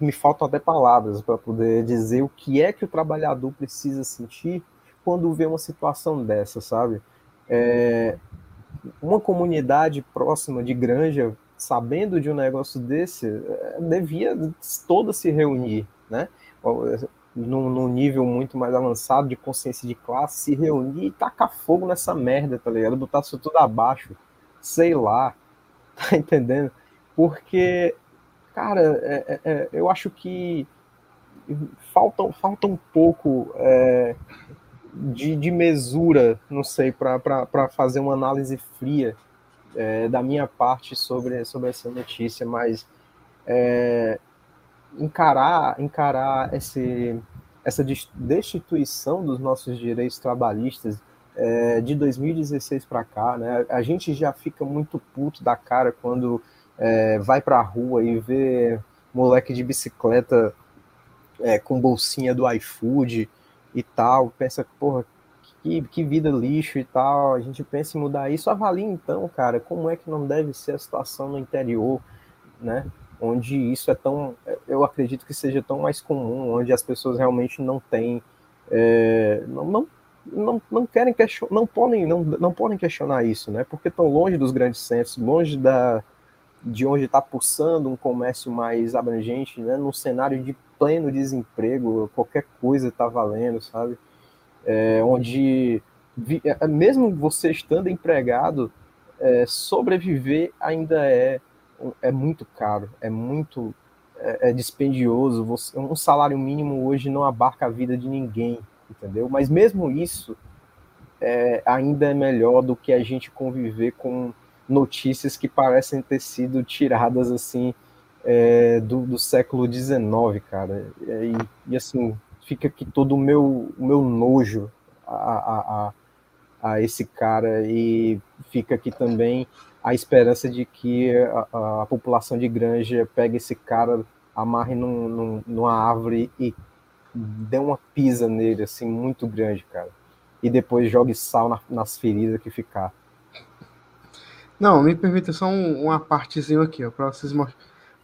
Me faltam até palavras para poder dizer o que é que o trabalhador precisa sentir quando vê uma situação dessa, sabe? É, uma comunidade próxima de Granja, sabendo de um negócio desse, eh, devia toda se reunir, né? Num, num, nível muito mais avançado de consciência de classe, se reunir e tacar fogo nessa merda, tá ligado? Botar isso tudo abaixo, sei lá, tá entendendo? Porque, cara, é, é, é eu acho que falta, falta um pouco é, de, de mesura, não sei, para fazer uma análise fria é, da minha parte sobre, sobre essa notícia, mas é, encarar, encarar esse, essa destituição dos nossos direitos trabalhistas de 2016 para cá, né, a gente já fica muito puto da cara quando é, vai para a rua e vê moleque de bicicleta é, com bolsinha do iFood, e tal, pensa, porra, que, que vida lixo e tal, a gente pensa em mudar isso, avalie então, cara, como é que não deve ser a situação no interior, né? Onde isso é tão, eu acredito que seja tão mais comum, onde as pessoas realmente não têm, é, não, não, não, não querem questionar, não podem, não, não podem questionar isso, né? Porque estão longe dos grandes centros, longe da, de onde está pulsando um comércio mais abrangente, né? Num cenário de pleno desemprego, qualquer coisa está valendo, sabe? É, onde, é, mesmo você estando empregado, é, sobreviver ainda é, é muito caro, é muito é, é dispendioso. Você, um salário mínimo hoje não abarca a vida de ninguém, entendeu? Mas mesmo isso é, ainda é melhor do que a gente conviver com notícias que parecem ter sido tiradas assim é, do, do, século XIX, cara. E, e, assim, fica aqui todo o meu, meu nojo a, a, a, a, esse cara, e fica aqui também a esperança de que a, a população de Granja pegue esse cara, amarre num, num, numa árvore e dê uma pisa nele, assim, muito grande, cara. E depois jogue sal na, nas feridas que ficar. Não, me permita só um, uma partezinha aqui, para vocês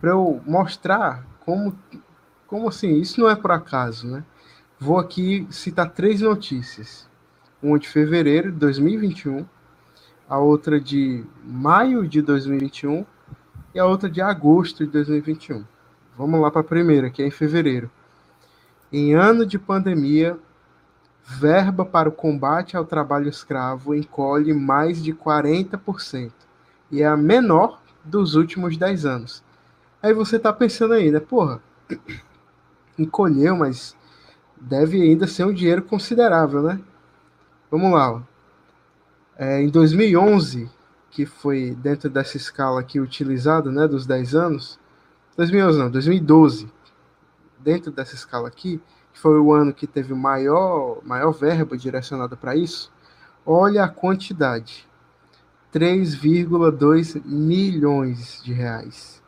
para eu mostrar como, como assim, isso não é por acaso, né? Vou aqui citar três notícias. Uma de fevereiro de 2021, a outra de maio de 2021 e a outra de agosto de 2021. Vamos lá para a primeira, que é em fevereiro. Em ano de pandemia, verba para o combate ao trabalho escravo encolhe mais de 40% e é a menor dos últimos 10 anos. Aí você está pensando aí, né? Porra, encolheu, mas deve ainda ser um dinheiro considerável, né? Vamos lá. É, em 2011, que foi dentro dessa escala aqui utilizada, né, dos 10 anos, 2011 não, 2012, dentro dessa escala aqui, que foi o ano que teve maior, maior verba direcionada para isso, olha a quantidade: 3,2 milhões de reais.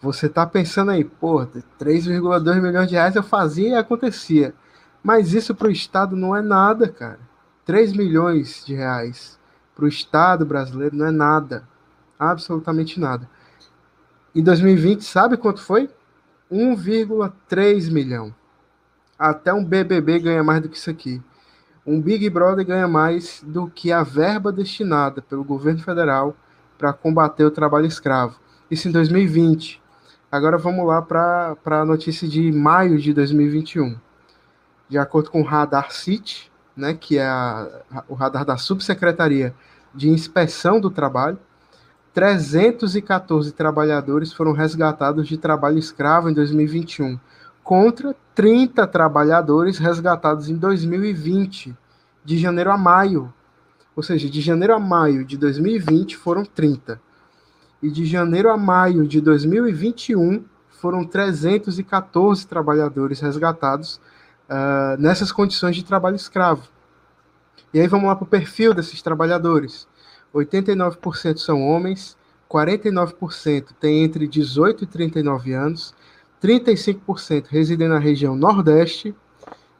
Você está pensando aí, pô, 3,2 milhões de reais eu fazia e acontecia. Mas isso para o Estado não é nada, cara. 3 milhões de reais para o Estado brasileiro não é nada. Absolutamente nada. Em 2020, sabe quanto foi? 1,3 milhão. Até um BBB ganha mais do que isso aqui. Um Big Brother ganha mais do que a verba destinada pelo governo federal para combater o trabalho escravo. Isso em 2020. Agora vamos lá para a notícia de maio de 2021. De acordo com o Radar City, né, que é a, o radar da Subsecretaria de Inspeção do Trabalho, 314 trabalhadores foram resgatados de trabalho escravo em 2021, contra 30 trabalhadores resgatados em 2020, de janeiro a maio. Ou seja, de janeiro a maio de 2020 foram 30. E de janeiro a maio de 2021 foram 314 trabalhadores resgatados uh, nessas condições de trabalho escravo. E aí vamos lá para o perfil desses trabalhadores. 89% são homens, 49% têm entre 18 e 39 anos, 35% residem na região Nordeste,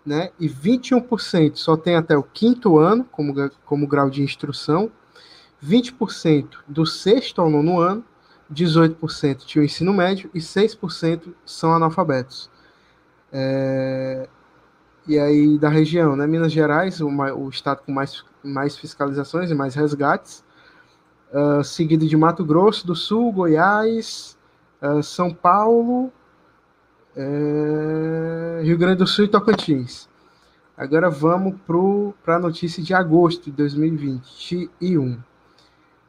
né, e 21% só tem até o quinto ano como, como grau de instrução, 20% do sexto ao nono ano, 18% tinham ensino médio e 6% são analfabetos. É, e aí da região, né, Minas Gerais, o, o estado com mais mais fiscalizações e mais resgates, uh, seguido de Mato Grosso do Sul, Goiás, uh, São Paulo, uh, Rio Grande do Sul e Tocantins. Agora vamos para a notícia de agosto de 2021.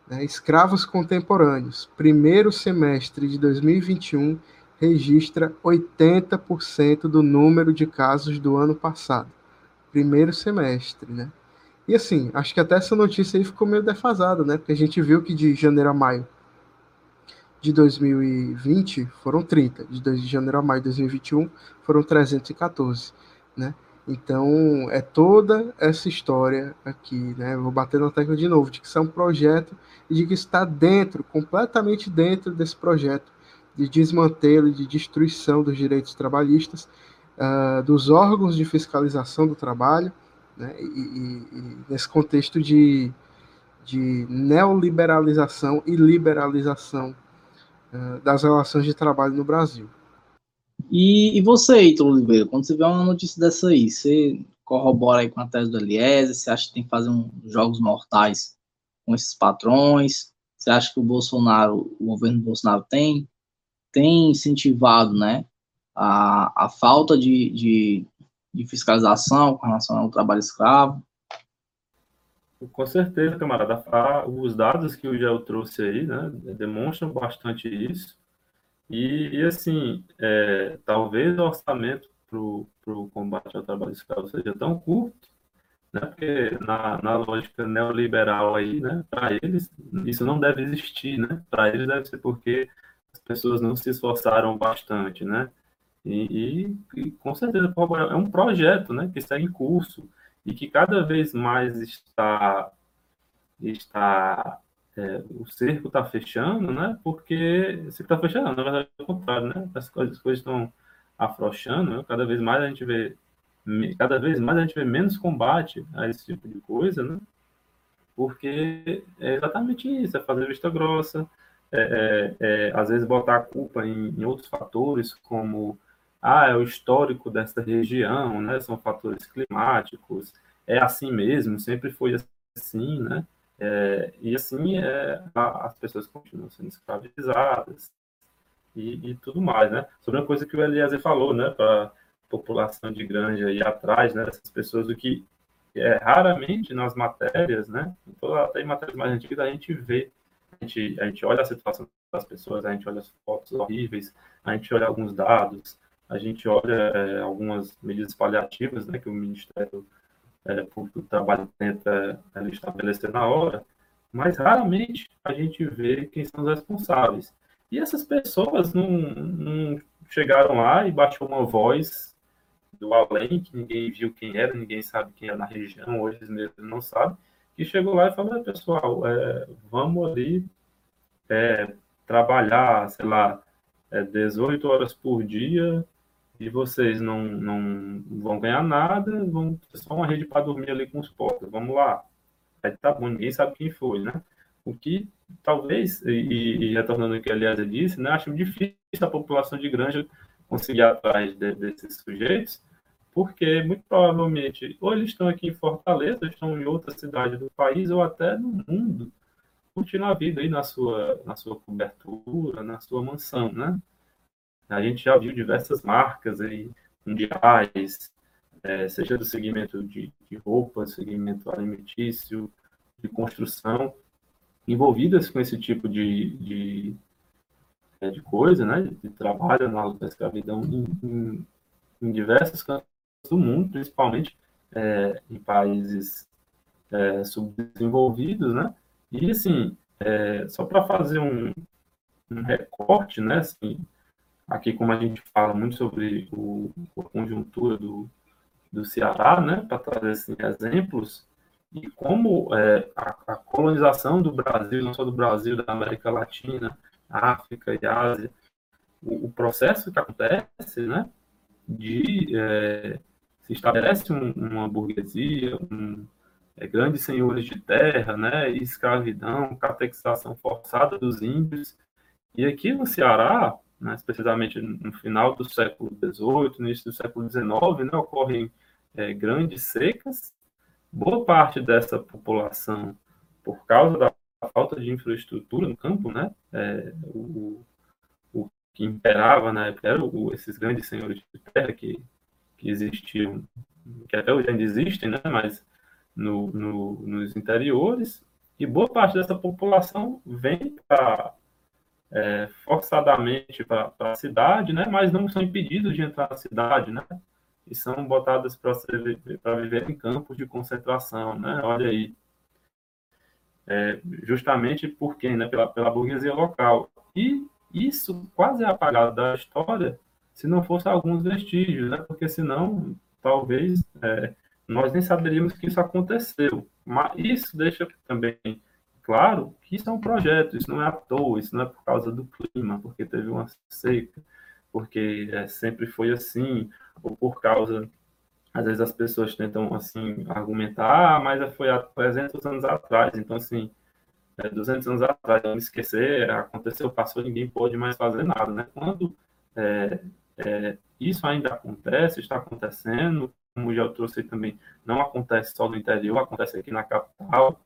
Né, escravos contemporâneos. Primeiro semestre de 2021 registra 80% do número de casos do ano passado. Primeiro semestre, né? E assim, acho que até essa notícia aí ficou meio defasada, né? Porque a gente viu que de janeiro a maio de 2020 foram 30, de janeiro a maio de 2021 foram 314, né? Então, é toda essa história aqui, né? Vou bater na tecla de novo, de que isso é um projeto e de que está dentro, completamente dentro desse projeto de desmantelo de destruição dos direitos trabalhistas, uh, dos órgãos de fiscalização do trabalho, né? E, e, e, nesse contexto de, de neoliberalização e liberalização das relações de trabalho no Brasil. E, e você, Ítalo Oliveira, quando você vê uma notícia dessa aí, você corrobora aí com a tese do Eliezer, você acha que tem que fazer um, jogos mortais com esses patrões? Você acha que o Bolsonaro, o governo Bolsonaro tem, tem incentivado, né, a, a falta de, de de fiscalização com relação ao trabalho escravo? Com certeza, camarada. Os dados que o Gel trouxe aí, né, demonstram bastante isso. E, e assim, é, talvez o orçamento para o combate ao trabalho escravo seja tão curto, né, porque na, na lógica neoliberal aí, né, para eles, isso não deve existir, né? Para eles deve ser porque as pessoas não se esforçaram bastante, né? E, e, e, com certeza é um projeto né, que está em curso e que cada vez mais está, está é, o cerco está fechando, né? Porque se está fechando, na verdade é o contrário, né? As coisas, as coisas estão afrouxando, né? cada vez mais a gente vê cada vez mais a gente vê menos combate a esse tipo de coisa, né? Porque é exatamente isso, é fazer vista grossa, é, é, é, às vezes botar a culpa em, em, outros fatores, como ah, é o histórico dessa região, né? São fatores climáticos, é assim mesmo, sempre foi assim, né? É, e assim é, as pessoas continuam sendo escravizadas e, e, tudo mais, né? Sobre uma coisa que o Eliezer falou, né? Para população de granja ir atrás, né? Dessas pessoas, o que é, raramente nas matérias, né? Até em matérias mais antigas a gente vê, a gente, a gente olha a situação das pessoas, a gente olha as fotos horríveis, a gente olha alguns dados, a gente olha é, algumas medidas paliativas, né? Que o Ministério é, Público do Trabalho tenta é, estabelecer na hora, mas raramente a gente vê quem são os responsáveis. E essas pessoas não, não chegaram lá e baixou uma voz do além, que ninguém viu quem era, ninguém sabe quem era na região, hoje eles mesmos não sabem, que chegou lá e falou, pessoal, é, vamos ali é, trabalhar, sei lá, é, 18 horas por dia e vocês não, não vão ganhar nada, vão só uma rede para dormir ali com os porcos, vamos lá. Aí tá bom, ninguém sabe quem foi, né? O que talvez, e, e retornando ao que a Eliasa disse, né, acho difícil a população de granja conseguir atrás de, desses sujeitos, porque muito provavelmente ou eles estão aqui em Fortaleza, estão em outra cidade do país, ou até no mundo, curtindo a vida aí na sua, na sua cobertura, na sua mansão, né? A gente já viu diversas marcas aí mundiais, é, seja do segmento de, de roupa, segmento alimentício, de construção, envolvidas com esse tipo de, de, é, de coisa, né, de trabalho na da escravidão em, em, em, diversos cantos do mundo, principalmente é, em países é, subdesenvolvidos, né, e assim, é, só para fazer um, um, recorte, né, assim, aqui como a gente fala muito sobre o, a conjuntura do, do Ceará, né, para trazer assim, exemplos, e como é, a, a, colonização do Brasil, não só do Brasil, da América Latina, África e Ásia, o, o processo que acontece, né, de é, se estabelece um, uma burguesia, um, é, grandes senhores de terra, né, escravidão, catequização forçada dos índios, e aqui no Ceará, né, especialmente no final do século XVIII, início do século XIX, né, ocorrem é, grandes secas, boa parte dessa população, por causa da falta de infraestrutura no campo, né, é, o, o que imperava na época eram esses grandes senhores de terra que, que existiam, que até hoje ainda existem, né, mas no, no, nos interiores, e boa parte dessa população vem para é, forçadamente para a cidade, né, mas não são impedidos de entrar na cidade, né, e são botadas para viver em campos de concentração, né? Olha aí. É, justamente por quem? Né? Pela, pela burguesia local. E isso quase é apagado da história se não fosse alguns vestígios, né? Porque senão, talvez, é, nós nem saberíamos que isso aconteceu. Mas isso deixa também claro que isso é um projeto, isso não é à toa, isso não é por causa do clima, porque teve uma seca, porque é, sempre foi assim, ou por causa, às vezes as pessoas tentam, assim, argumentar, ah, mas foi há 300 anos atrás, então, assim, é, 200 anos atrás, não esquecer, aconteceu, passou, ninguém pode mais fazer nada, né? Quando é, é, isso ainda acontece, está acontecendo, como já trouxe também, não acontece só no interior, acontece aqui na capital,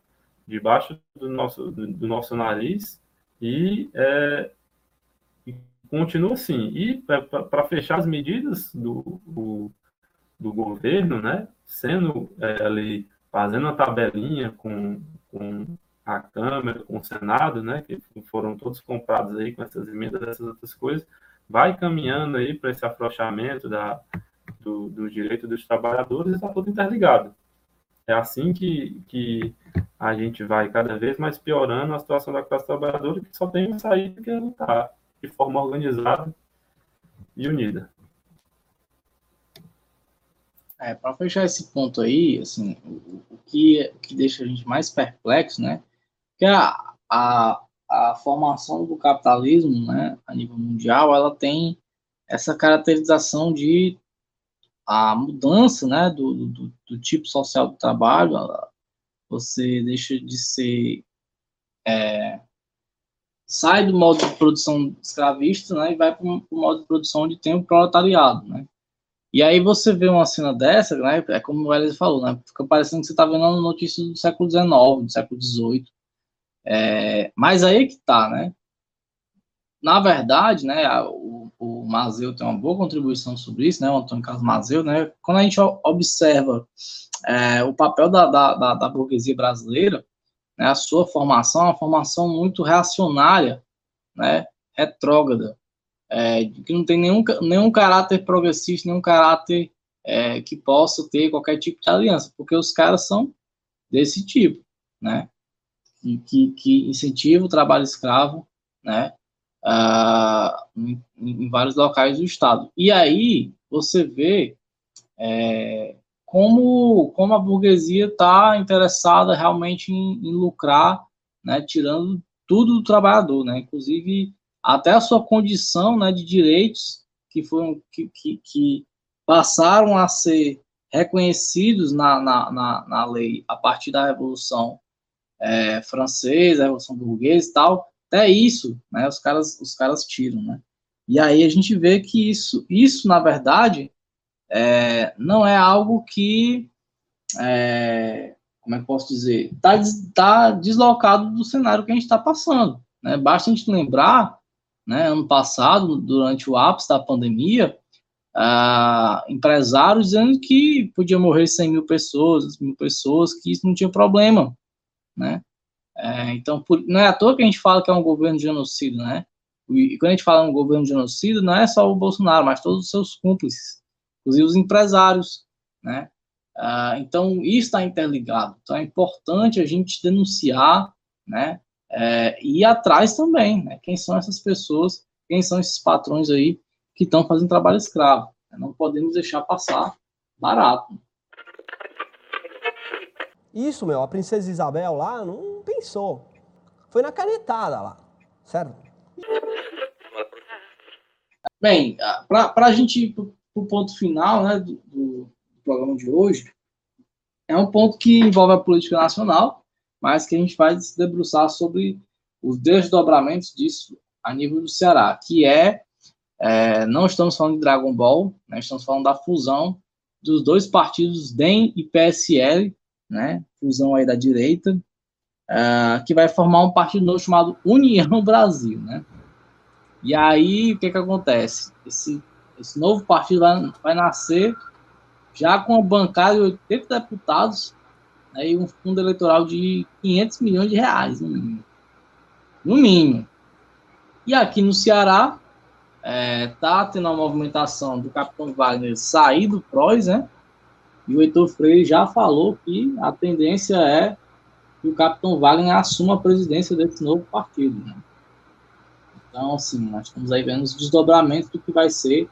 debaixo do nosso, do, nosso nariz, e é, continua assim. E para fechar as medidas do, do, do, governo, né, sendo é, ali, fazendo a tabelinha com, com a Câmara, com o Senado, né, que foram todos comprados aí com essas emendas, essas outras coisas, vai caminhando aí para esse afrouxamento da, do, do direito dos trabalhadores está tudo interligado. É assim que, que a gente vai cada vez mais piorando a situação da classe trabalhadora, que só tem uma saída que é lutar de forma organizada e unida. É, para fechar esse ponto aí, assim, o, o, que, o que deixa a gente mais perplexo, né, que a, a, a formação do capitalismo, né, a nível mundial, ela tem essa caracterização de a mudança né, do, do, do, tipo social do trabalho, você deixa de ser. É, sai do modo de produção escravista né, e vai para o modo de produção onde tem o proletariado. Né? E aí você vê uma cena dessa, né, é como o Elias falou, né, fica parecendo que você está vendo uma notícia do século XIX, do século XVIII. É, mas aí é que está, né? Na verdade, né, o, o Mazeu tem uma boa contribuição sobre isso, né, o Antônio Carlos Mazeu, né, quando a gente observa é, o papel da, da, da, da burguesia brasileira, né, a sua formação é uma formação muito reacionária, né, retrógrada, é, que não tem nenhum, nenhum caráter progressista, nenhum caráter é, que possa ter qualquer tipo de aliança, porque os caras são desse tipo, né, que, que, que incentiva o trabalho escravo, né, uh, em, em, vários locais do estado. E aí você vê é, como, como a burguesia está interessada realmente em, em, lucrar, né, tirando tudo do trabalhador, né, inclusive até a sua condição né, de direitos que foram que, que, que passaram a ser reconhecidos na, na, na, na, lei a partir da Revolução é, Francesa, Revolução Burguesa e tal, até isso, né, os caras, os caras tiram, né? E aí a gente vê que isso, isso na verdade, é, não é algo que, é, como é que posso dizer, está tá deslocado do cenário que a gente está passando. Né? Basta a gente lembrar, né, ano passado, durante o ápice da pandemia, ah, empresários dizendo que podia morrer 100 mil pessoas, mil pessoas, que isso não tinha problema, né? É, então, por, não é à toa que a gente fala que é um governo de genocídio, né? E, quando a gente fala um governo de genocídio, não é só o Bolsonaro, mas todos os seus cúmplices, inclusive os empresários, né? Ah, então, isso está interligado. Então, é importante a gente denunciar, né? É, e ir atrás também, né? Quem são essas pessoas, quem são esses patrões aí que estão fazendo trabalho escravo. Não podemos deixar passar barato. Isso, meu, a princesa Isabel lá não pensou. Foi na canetada lá, certo? Bem, para a gente ir para o ponto final né, do, do, programa de hoje, é um ponto que envolve a política nacional, mas que a gente vai se debruçar sobre os desdobramentos disso a nível do Ceará, que é, é não estamos falando de Dragon Ball, né, estamos falando da fusão dos dois partidos DEM e PSL, né, fusão aí da direita, uh, que vai formar um partido novo chamado União Brasil, né? E aí, o que que acontece? Esse, esse novo partido vai, vai nascer já com uma bancada de 80 deputados né, e um fundo eleitoral de 500 milhões de reais, no mínimo. No mínimo. E aqui no Ceará, é, tá tendo uma movimentação do Capitão Wagner sair do PROS, né? E o Heitor Freire já falou que a tendência é que o capitão Wagner assuma a presidência desse novo partido. Né? Então, assim, nós estamos aí vendo os desdobramentos do que vai ser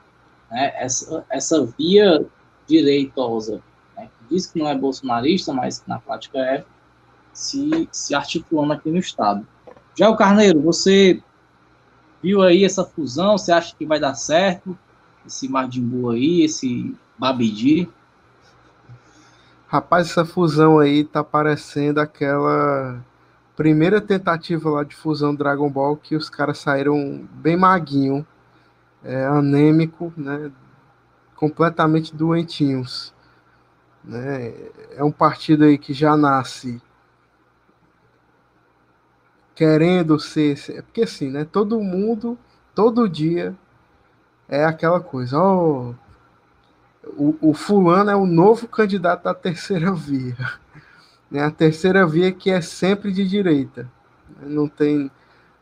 né, essa, essa via direitosa, né, que diz que não é bolsonarista, mas que na prática é, se, se articulando aqui no Estado. Já o Carneiro, você viu aí essa fusão, você acha que vai dar certo? Esse Mardimbu aí, esse Babidi? Rapaz, essa fusão aí tá parecendo aquela primeira tentativa lá de fusão Dragon Ball que os caras saíram bem maguinho, é, anêmico, né? Completamente doentinhos. Né? É um partido aí que já nasce querendo ser, ser porque assim, né? Todo mundo, todo dia é aquela coisa, ó, oh, o, o fulano é o novo candidato da terceira via. Né? A terceira via que é sempre de direita. Não tem.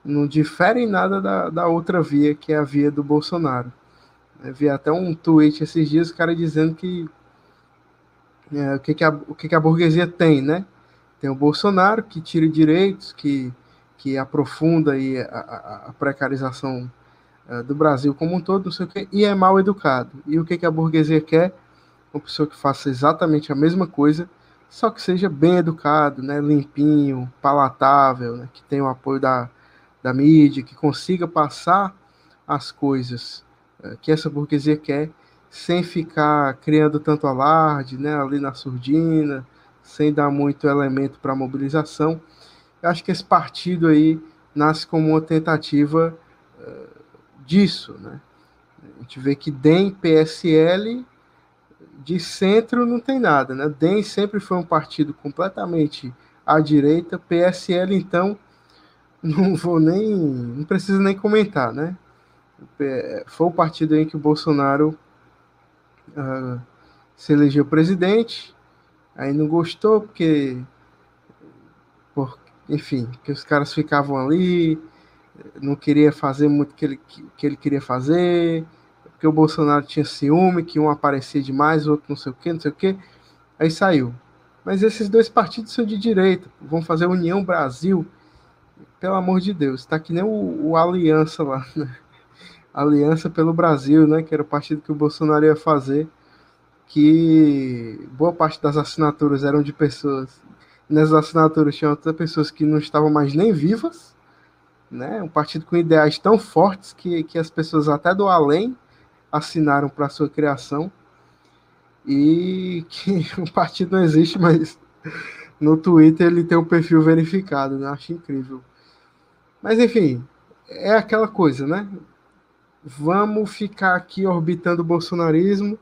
Não difere em nada da, da outra via, que é a via do Bolsonaro. Eu vi até um tweet esses dias, o cara dizendo que é, o, que, que, a, o que, que a burguesia tem, né? Tem o Bolsonaro que tira direitos, que, que aprofunda aí a, a, a precarização é, do Brasil como um todo, não sei o quê, e é mal educado. E o que, que a burguesia quer? Uma pessoa que faça exatamente a mesma coisa, só que seja bem educado, né, limpinho, palatável, né, que tenha o apoio da, da mídia, que consiga passar as coisas é, que essa burguesia quer sem ficar criando tanto alarde, né, ali na surdina, sem dar muito elemento para mobilização. Eu acho que esse partido aí nasce como uma tentativa disso, né? A gente vê que DEM, PSL, de centro não tem nada, né? DEM sempre foi um partido completamente à direita, PSL então não vou nem, não preciso nem comentar, né? Foi o partido em que o Bolsonaro uh, se elegeu presidente, aí não gostou porque, por, enfim, que os caras ficavam ali, não queria fazer muito o que ele, que ele queria fazer, porque o Bolsonaro tinha ciúme, que um aparecia demais, o outro não sei o que, não sei o que, aí saiu. Mas esses dois partidos são de direita, vão fazer União Brasil, pelo amor de Deus, tá que nem o, o Aliança lá, né? Aliança pelo Brasil, né? Que era o partido que o Bolsonaro ia fazer, que boa parte das assinaturas eram de pessoas. Nessas assinaturas tinham outras pessoas que não estavam mais nem vivas, né? Um partido com ideais tão fortes que, que as pessoas até do além assinaram para sua criação e que o partido não existe, mas no Twitter ele tem um perfil verificado, né? Acho incrível. Mas enfim, é aquela coisa, né? Vamos ficar aqui orbitando o bolsonarismo,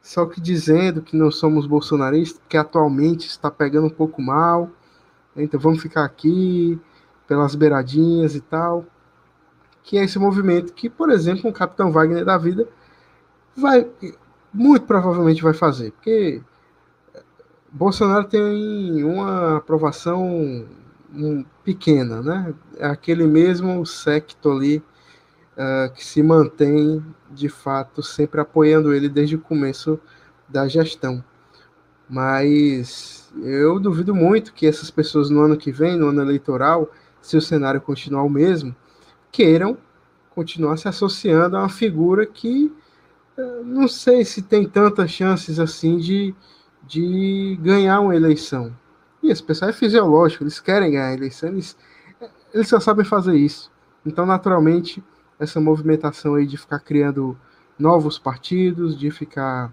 só que dizendo que não somos bolsonaristas, que atualmente está pegando um pouco mal. Então vamos ficar aqui pelas beiradinhas e tal. Que é esse movimento que, por exemplo, o Capitão Wagner da vida vai muito provavelmente vai fazer, porque Bolsonaro tem uma aprovação pequena, né? É aquele mesmo secto ali uh, que se mantém, de fato, sempre apoiando ele desde o começo da gestão. Mas eu duvido muito que essas pessoas no ano que vem, no ano eleitoral, se o cenário continuar o mesmo, queiram continuar se associando a uma figura que uh, não sei se tem tantas chances assim de, de ganhar uma eleição. E esse pessoal é fisiológico, eles querem ganhar a eleição, eles, eles só sabem fazer isso. Então, naturalmente, essa movimentação aí de ficar criando novos partidos, de ficar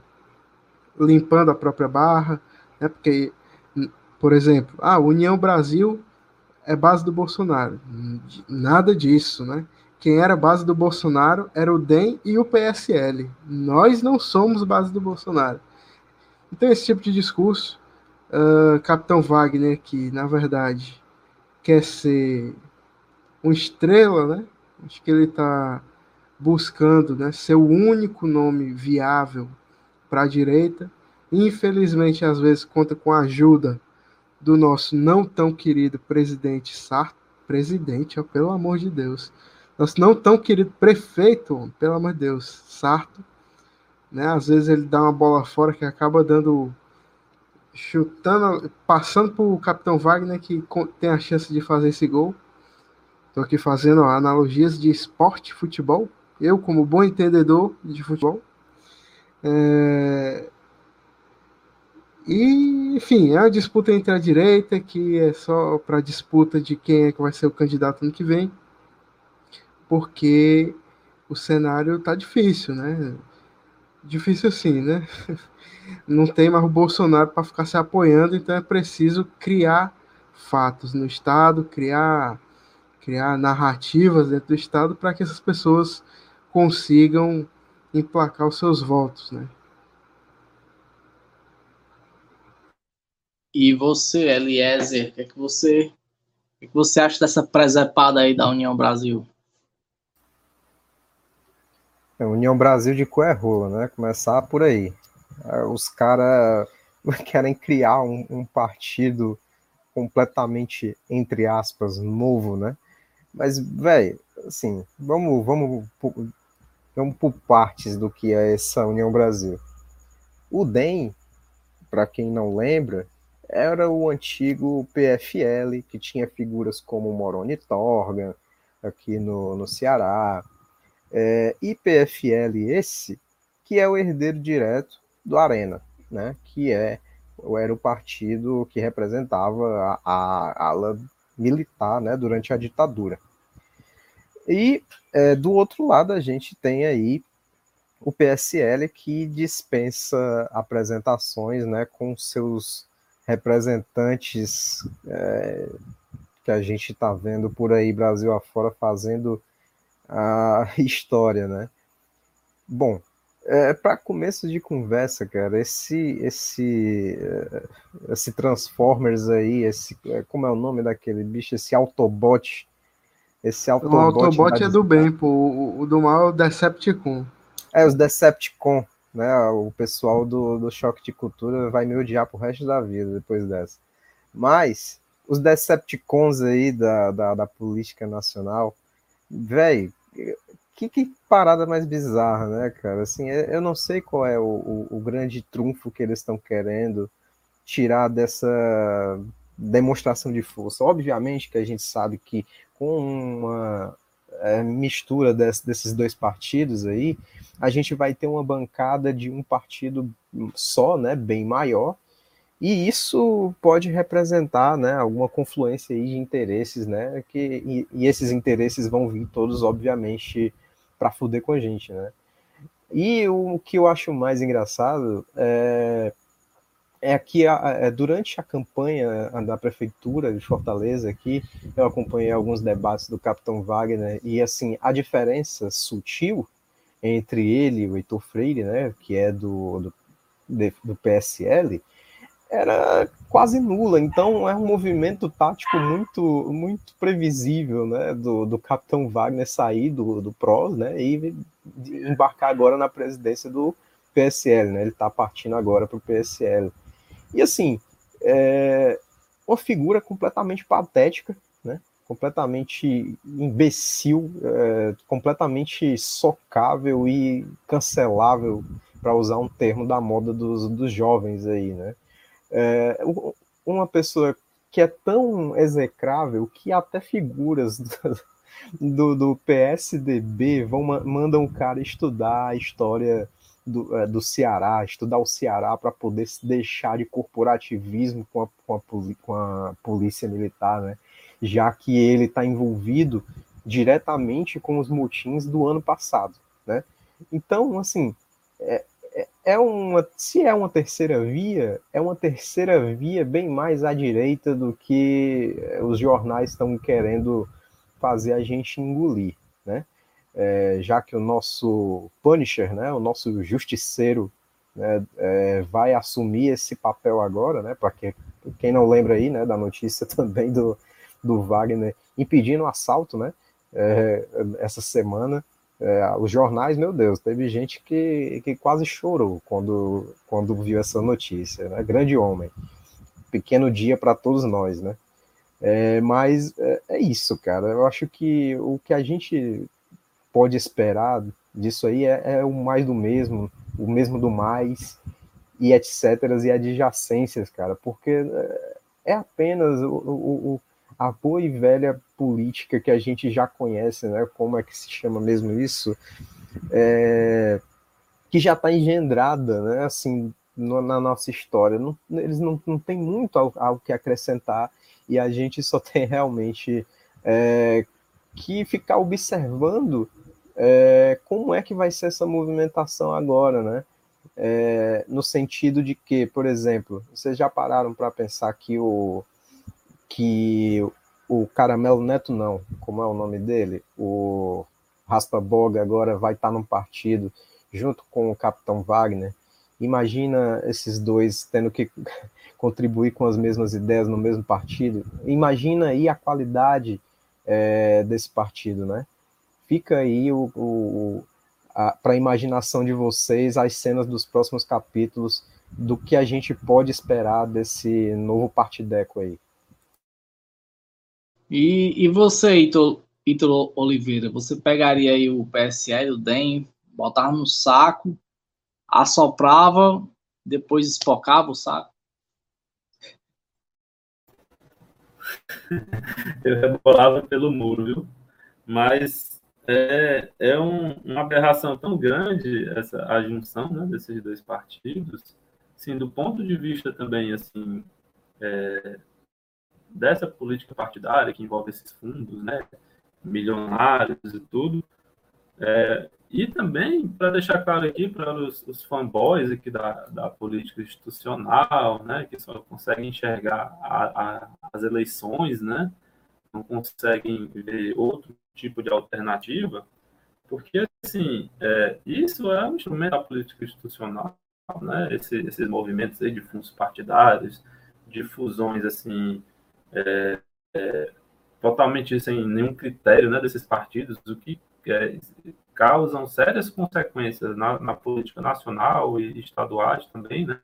limpando a própria barra, né? Porque, por exemplo, a ah, União Brasil é base do Bolsonaro. Nada disso, né? Quem era base do Bolsonaro era o DEM e o PSL. Nós não somos base do Bolsonaro. Então, esse tipo de discurso uh, Capitão Wagner, que na verdade quer ser uma estrela, né? Acho que ele está buscando né, ser o único nome viável para a direita. Infelizmente, às vezes, conta com a ajuda do nosso não tão querido presidente Sarto. Presidente, ó, pelo amor de Deus. Nosso não tão querido prefeito, pelo amor de Deus, Sarto. Né? Às vezes ele dá uma bola fora que acaba dando chutando, passando para o Capitão Wagner, que tem a chance de fazer esse gol. Estou aqui fazendo ó, analogias de esporte, futebol. Eu, como bom entendedor de futebol. É... E, enfim, é uma disputa entre a direita, que é só para disputa de quem é que vai ser o candidato ano que vem, porque o cenário tá difícil, né? Difícil assim, né? não tem mais o Bolsonaro para ficar se apoiando, então é preciso criar fatos no Estado, criar, criar narrativas dentro do Estado para que essas pessoas consigam emplacar os seus votos, né? E você, Eliezer, o que, é que você o que, é que você acha dessa presepada aí da União Brasil? É, União Brasil de cu é rola, né? Começar por aí. É, os caras querem criar um, um, partido completamente, entre aspas, novo, né? Mas, velho, assim, vamos, vamos, vamos por partes do que é essa União Brasil. O DEM, para quem não lembra, era o antigo PFL, que tinha figuras como Moroni Torgan, aqui no, no Ceará, é, e PFL esse, que é o herdeiro direto do Arena, né, que é era o partido que representava a, a ala militar né, durante a ditadura. E é, do outro lado a gente tem aí o PSL que dispensa apresentações né, com seus representantes é, que a gente está vendo por aí, Brasil afora, fazendo a história, né? Bom, é, para começo de conversa, cara, esse esse é, esse Transformers aí, esse é, como é o nome daquele bicho, esse Autobot, esse Autobot. O Autobot é do bem, pô. O, o, do mal é o Decepticon. É os Decepticon, né? O pessoal do, do choque de cultura vai me odiar pro resto da vida depois dessa. Mas os Decepticons aí da, da, da política nacional, velho, que, que, parada mais bizarra, né, cara? Assim, eu não sei qual é o, o, o grande trunfo que eles estão querendo tirar dessa demonstração de força. Obviamente que a gente sabe que com uma é, mistura desse, desses dois partidos aí, a gente vai ter uma bancada de um partido só, né, bem maior, e isso pode representar né, alguma confluência aí de interesses, né? Que, e, e esses interesses vão vir todos, obviamente, para fuder com a gente, né? E o que eu acho mais engraçado é, é que é, durante a campanha da prefeitura de Fortaleza aqui, eu acompanhei alguns debates do Capitão Wagner e assim a diferença sutil entre ele e o Heitor Freire, né, que é do, do, do PSL, era quase nula. Então é um movimento tático muito muito previsível, né, do, do Capitão Wagner sair do, do PROS, né, e embarcar agora na presidência do PSL, né? Ele está partindo agora para o PSL. E assim, é uma figura completamente patética, né? Completamente imbecil, é, completamente socável e cancelável, para usar um termo da moda dos, dos jovens aí, né? É, uma pessoa que é tão execrável que até figuras do, do, do PSDB vão mandam o cara estudar a história do, é, do Ceará, estudar o Ceará para poder se deixar de corporativismo com a, com a, com a polícia militar, né? já que ele está envolvido diretamente com os motins do ano passado. Né? Então, assim, é, é uma, se é uma terceira via, é uma terceira via bem mais à direita do que os jornais estão querendo fazer a gente engolir, né? É, já que o nosso Punisher, né, o nosso justiceiro, né, é, vai assumir esse papel agora, né? Para que, quem não lembra aí, né, da notícia também do, do Wagner impedindo o assalto, né? É, essa semana é, os jornais, meu Deus, teve gente que, que quase chorou quando, quando viu essa notícia, né? Grande homem. Pequeno dia para todos nós, né? É, mas é, é, isso, cara. Eu acho que o que a gente pode esperar disso aí é, é o mais do mesmo, o mesmo do mais, e etc. e adjacências, cara, porque é, é apenas o, o, a boa e velha política que a gente já conhece, né? Como é que se chama mesmo isso? É, que já está engendrada, né? Assim, no, na nossa história. Não, eles não, não têm muito ao, que acrescentar e a gente só tem realmente é, que ficar observando é, como é que vai ser essa movimentação agora, né? É, no sentido de que, por exemplo, vocês já pararam para pensar que o, que o Caramelo Neto não, como é o nome dele, o Raspa Boga agora vai estar num partido junto com o Capitão Wagner. Imagina esses dois tendo que contribuir com as mesmas ideias no mesmo partido. Imagina aí a qualidade é, desse partido, né? Fica aí o, o para a imaginação de vocês as cenas dos próximos capítulos do que a gente pode esperar desse novo partideco aí. E, e você, Ítalo, Oliveira, você pegaria aí o PSL, o DEM, botava no saco, assoprava, depois espocava o saco? Eu rebolava pelo muro, viu? Mas é, é um, uma aberração tão grande essa a junção né, desses dois partidos, assim, do ponto de vista também assim é, dessa política partidária que envolve esses fundos, né, milionários e tudo, É, e também, para deixar claro aqui para os, os fanboys aqui da, da política institucional, né, que só conseguem enxergar a, a, as eleições, né, não conseguem ver outro tipo de alternativa, porque, assim, é, isso é um instrumento da política institucional, né, Esse, esses movimentos aí de fundos partidários, de fusões, assim, é, é, totalmente sem nenhum critério né, desses partidos, o que é, causam sérias consequências na, na, política nacional e estaduais também, né?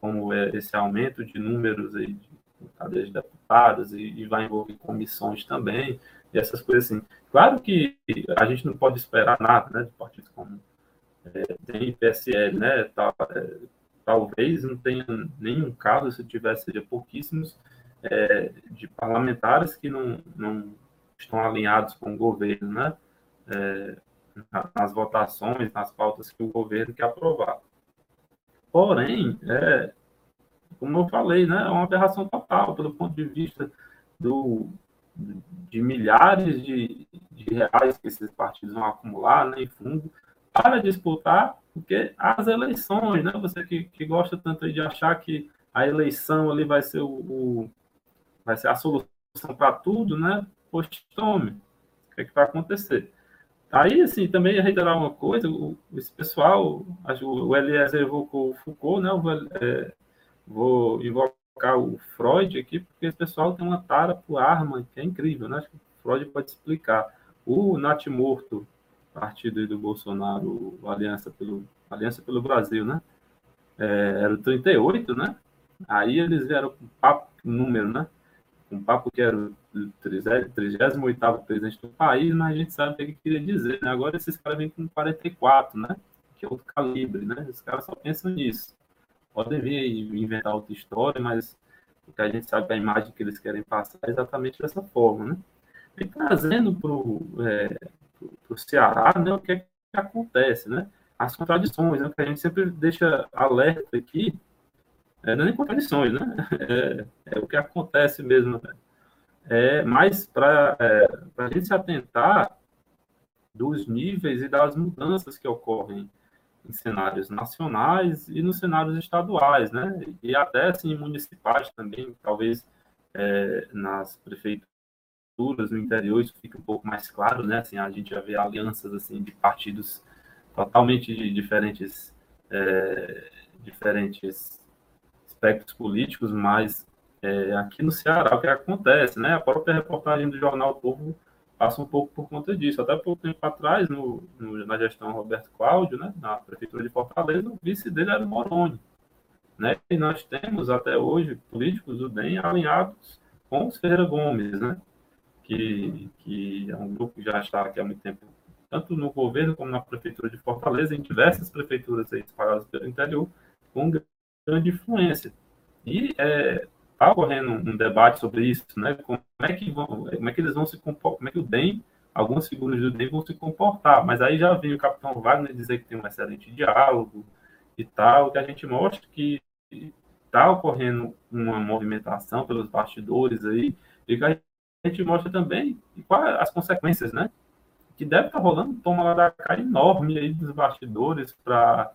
como é esse aumento de números aí de cadeias de deputados e, e, vai envolver comissões também, e essas coisas assim. Claro que a gente não pode esperar nada né, de partidos como é, tem PSL, né? Tal, é, talvez não tenha nenhum caso, se tivesse, seja pouquíssimos, é, de parlamentares que não, não estão alinhados com o governo, né? É, nas votações, nas pautas que o governo quer aprovar. Porém, é, como eu falei, né, é uma aberração total, pelo ponto de vista do, de milhares de, de reais que esses partidos vão acumular né, em fundo para disputar porque as eleições, né? Você que, que gosta tanto de achar que a eleição ali vai ser o, o vai ser a solução para tudo, né? Pois tome. O que, é que vai acontecer? Aí, assim, também reiterar uma coisa, o, esse pessoal, o Eliezer evocou o Foucault, né? Vou, é, vou invocar o Freud aqui, porque esse pessoal tem uma tara por arma que é incrível, né? Acho que o Freud pode explicar. O Natimorto, partido do Bolsonaro, Aliança pelo, Aliança pelo Brasil, né? É, era o 38, né? Aí eles vieram com papo, número, né? um papo que era o 38 presidente do país, mas a gente sabe o que ele queria dizer. Né? Agora esses caras vêm com 44, né? Que é outro calibre, né? Os caras só pensam nisso. Podem vir inventar outra história, mas o que a gente sabe, a imagem que eles querem passar é exatamente dessa forma, né? E trazendo para o é, Ceará, né, o que, é que acontece, né? As contradições, né, que a gente sempre deixa alerta aqui, é, não é nem contradições, né? É, é, o que acontece mesmo. Né? É mais para é, a gente se atentar dos níveis e das mudanças que ocorrem em cenários nacionais e nos cenários estaduais, né? E até assim, municipais também, talvez é, nas prefeituras no interior isso fica um pouco mais claro, né? Assim, a gente já vê alianças assim de partidos totalmente diferentes, é, diferentes aspectos políticos, mas é, aqui no Ceará o que acontece, né? A própria reportagem do jornal Povo passa um pouco por conta disso. Até pouco tempo atrás, no, no, na gestão Roberto Cláudio, né, na prefeitura de Fortaleza, o vice dele era o Moroni. Né? E nós temos até hoje políticos do DEM alinhados com os Ferreira Gomes, né? que, que é um grupo que já está aqui há muito tempo, tanto no governo como na prefeitura de Fortaleza, em diversas prefeituras aí espalhadas pelo interior, com grande influência. E é, tá ocorrendo um debate sobre isso, né? Como é que vão, como é que eles vão se comportar, como é que o DEM, algumas figuras do DEM vão se comportar. Mas aí já vem o capitão Wagner dizer que tem um excelente diálogo e tal, que a gente mostra que está ocorrendo uma movimentação pelos bastidores aí, e que a gente mostra também quais as consequências, né? Que deve estar tá rolando toma lá da cara enorme aí dos bastidores para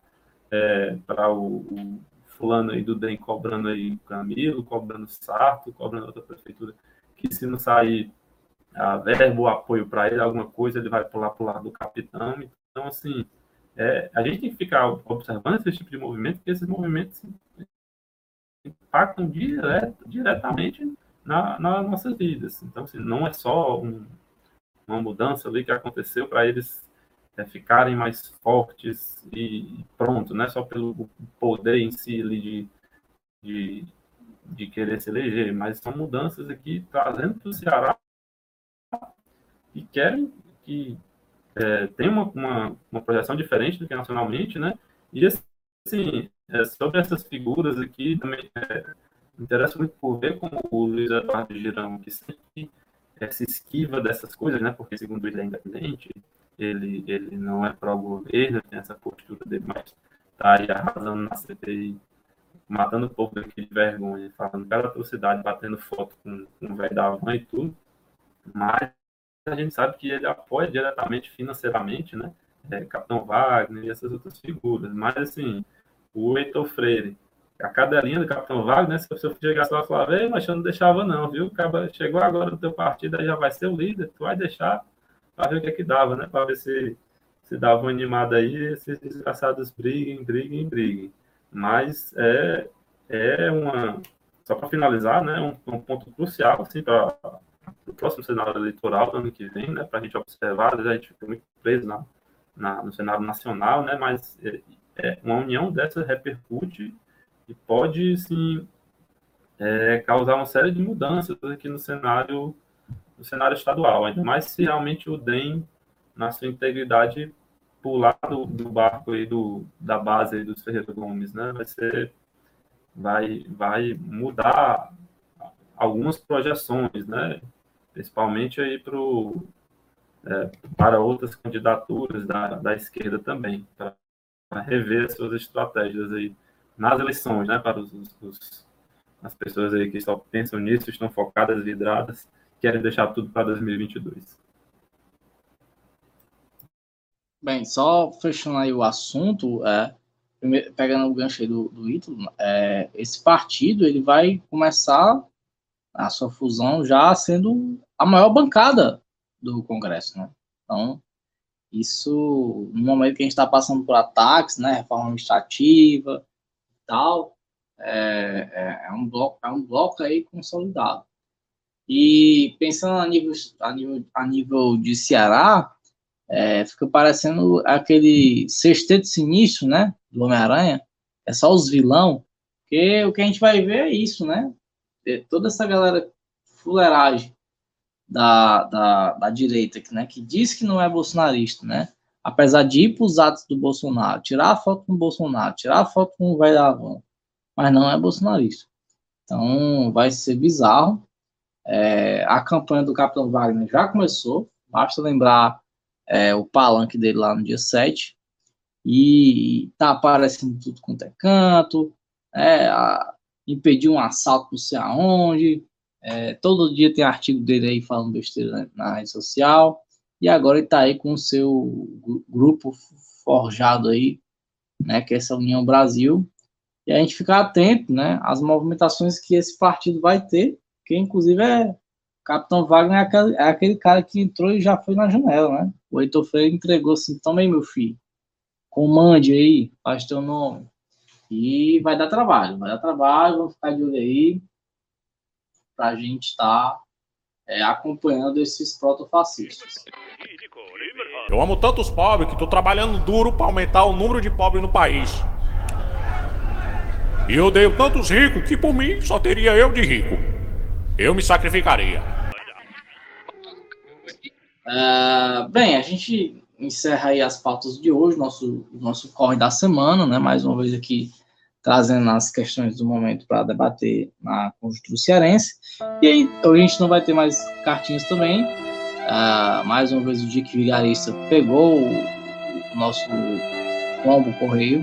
é, para o, o fulano aí do DEM cobrando aí Camilo, cobrando Sarto, cobrando outra prefeitura, que se não sair a verbo, apoio para ele, alguma coisa, ele vai pular para o lado do capitão. Então, assim, é, a gente tem que ficar observando esse tipo de movimento, porque esses movimentos impactam direto, diretamente na, nas nossas vidas. Então, assim, não é só um, uma mudança ali que aconteceu para eles é, ficarem mais fortes e pronto, não é só pelo poder em si de, de, de querer se eleger, mas são mudanças aqui trazendo para o Ceará que querem que é, tem uma, uma, uma, projeção diferente do que nacionalmente, né? E assim, é, sobre essas figuras aqui também é, interessa muito por ver como o Luiz Eduardo Girão, que sempre é, se esquiva dessas coisas, né? Porque segundo ele é independente, ele, ele não é pró-governo, tem essa postura dele, mas está aí arrasando na CPI, matando o povo daqui de vergonha, falando cada atrocidade, batendo foto com, com o velho da van e tudo. Mas a gente sabe que ele apoia diretamente financeiramente, né? É, Capitão Wagner e essas outras figuras. Mas, assim, o Heitor Freire, a cadelinha do Capitão Wagner, se você chegasse lá e falar, mas eu não deixava não, viu? Acaba, chegou agora no teu partido, aí já vai ser o líder, tu vai deixar para ver o que é que dava, né? Para ver se, se dava uma animada aí, esses desgraçados briguem, briguem, briguem. Mas é, é uma... Só para finalizar, né? Um, um ponto crucial, assim, para o próximo cenário eleitoral do ano que vem, né? Para a gente observar, a gente fica muito preso na, na, no cenário nacional, né? Mas é, é, uma união dessa repercute e pode, sim, é, causar uma série de mudanças aqui no cenário, no cenário estadual, ainda mais se realmente o DEM, na sua integridade, pular do, do barco aí do, da base aí dos Ferreira Gomes, né? Vai ser, vai, vai mudar algumas projeções, né? Principalmente aí pro, é, para outras candidaturas da, da esquerda também, para rever suas estratégias aí nas eleições, né, para os, os, as pessoas aí que só pensam nisso, estão focadas, vidradas, querem deixar tudo para 2022. Bem, só fechando aí o assunto, é, pegando o gancho aí do, do Ítalo, é, esse partido ele vai começar a sua fusão já sendo a maior bancada do Congresso, né? Então, isso, no momento que a gente está passando por ataques, né, reforma administrativa, tal, é, é, é, um bloco, é um bloco aí consolidado. E pensando a nível, a nível, a nível de Ceará, é, fica parecendo aquele sexteto sinistro, né, do Homem-Aranha, é só os vilão, porque o que a gente vai ver é isso, né, é toda essa galera fuleiragem da, da, da direita, né, que diz que não é bolsonarista, né, apesar de ir para os atos do Bolsonaro, tirar a foto com o Bolsonaro, tirar a foto com o velho Avon, mas não é bolsonarista. Então, vai ser bizarro. É, a campanha do Capitão Wagner já começou, basta lembrar é, o palanque dele lá no dia 7, e tá aparecendo tudo quanto é canto, é, a, impediu um assalto não sei aonde, é, todo dia tem artigo dele aí falando besteira na, na rede social. E agora ele está aí com o seu grupo forjado aí, né, que é essa União Brasil. E a gente ficar atento, né, às movimentações que esse partido vai ter, que inclusive é Capitão Wagner é aquele, é aquele cara que entrou e já foi na janela, né? O Heitor Freire entregou assim, toma aí, meu filho, comande aí, faz teu nome. E vai dar trabalho, vai dar trabalho, vamos ficar de olho aí, para a gente estar tá, é, acompanhando esses protofascistas. Eu amo tantos pobres que estou trabalhando duro para aumentar o número de pobres no país. E eu odeio tantos ricos que por mim só teria eu de rico. Eu me sacrificaria. Uh, bem, a gente encerra aí as pautas de hoje, nosso, nosso corre da semana, né? Mais uma vez aqui trazendo as questões do momento para debater na conjuntura cearense. E aí, a gente não vai ter mais cartinhas também. Uh, mais uma vez, o Dick Vigarista pegou o, o nosso combo correio.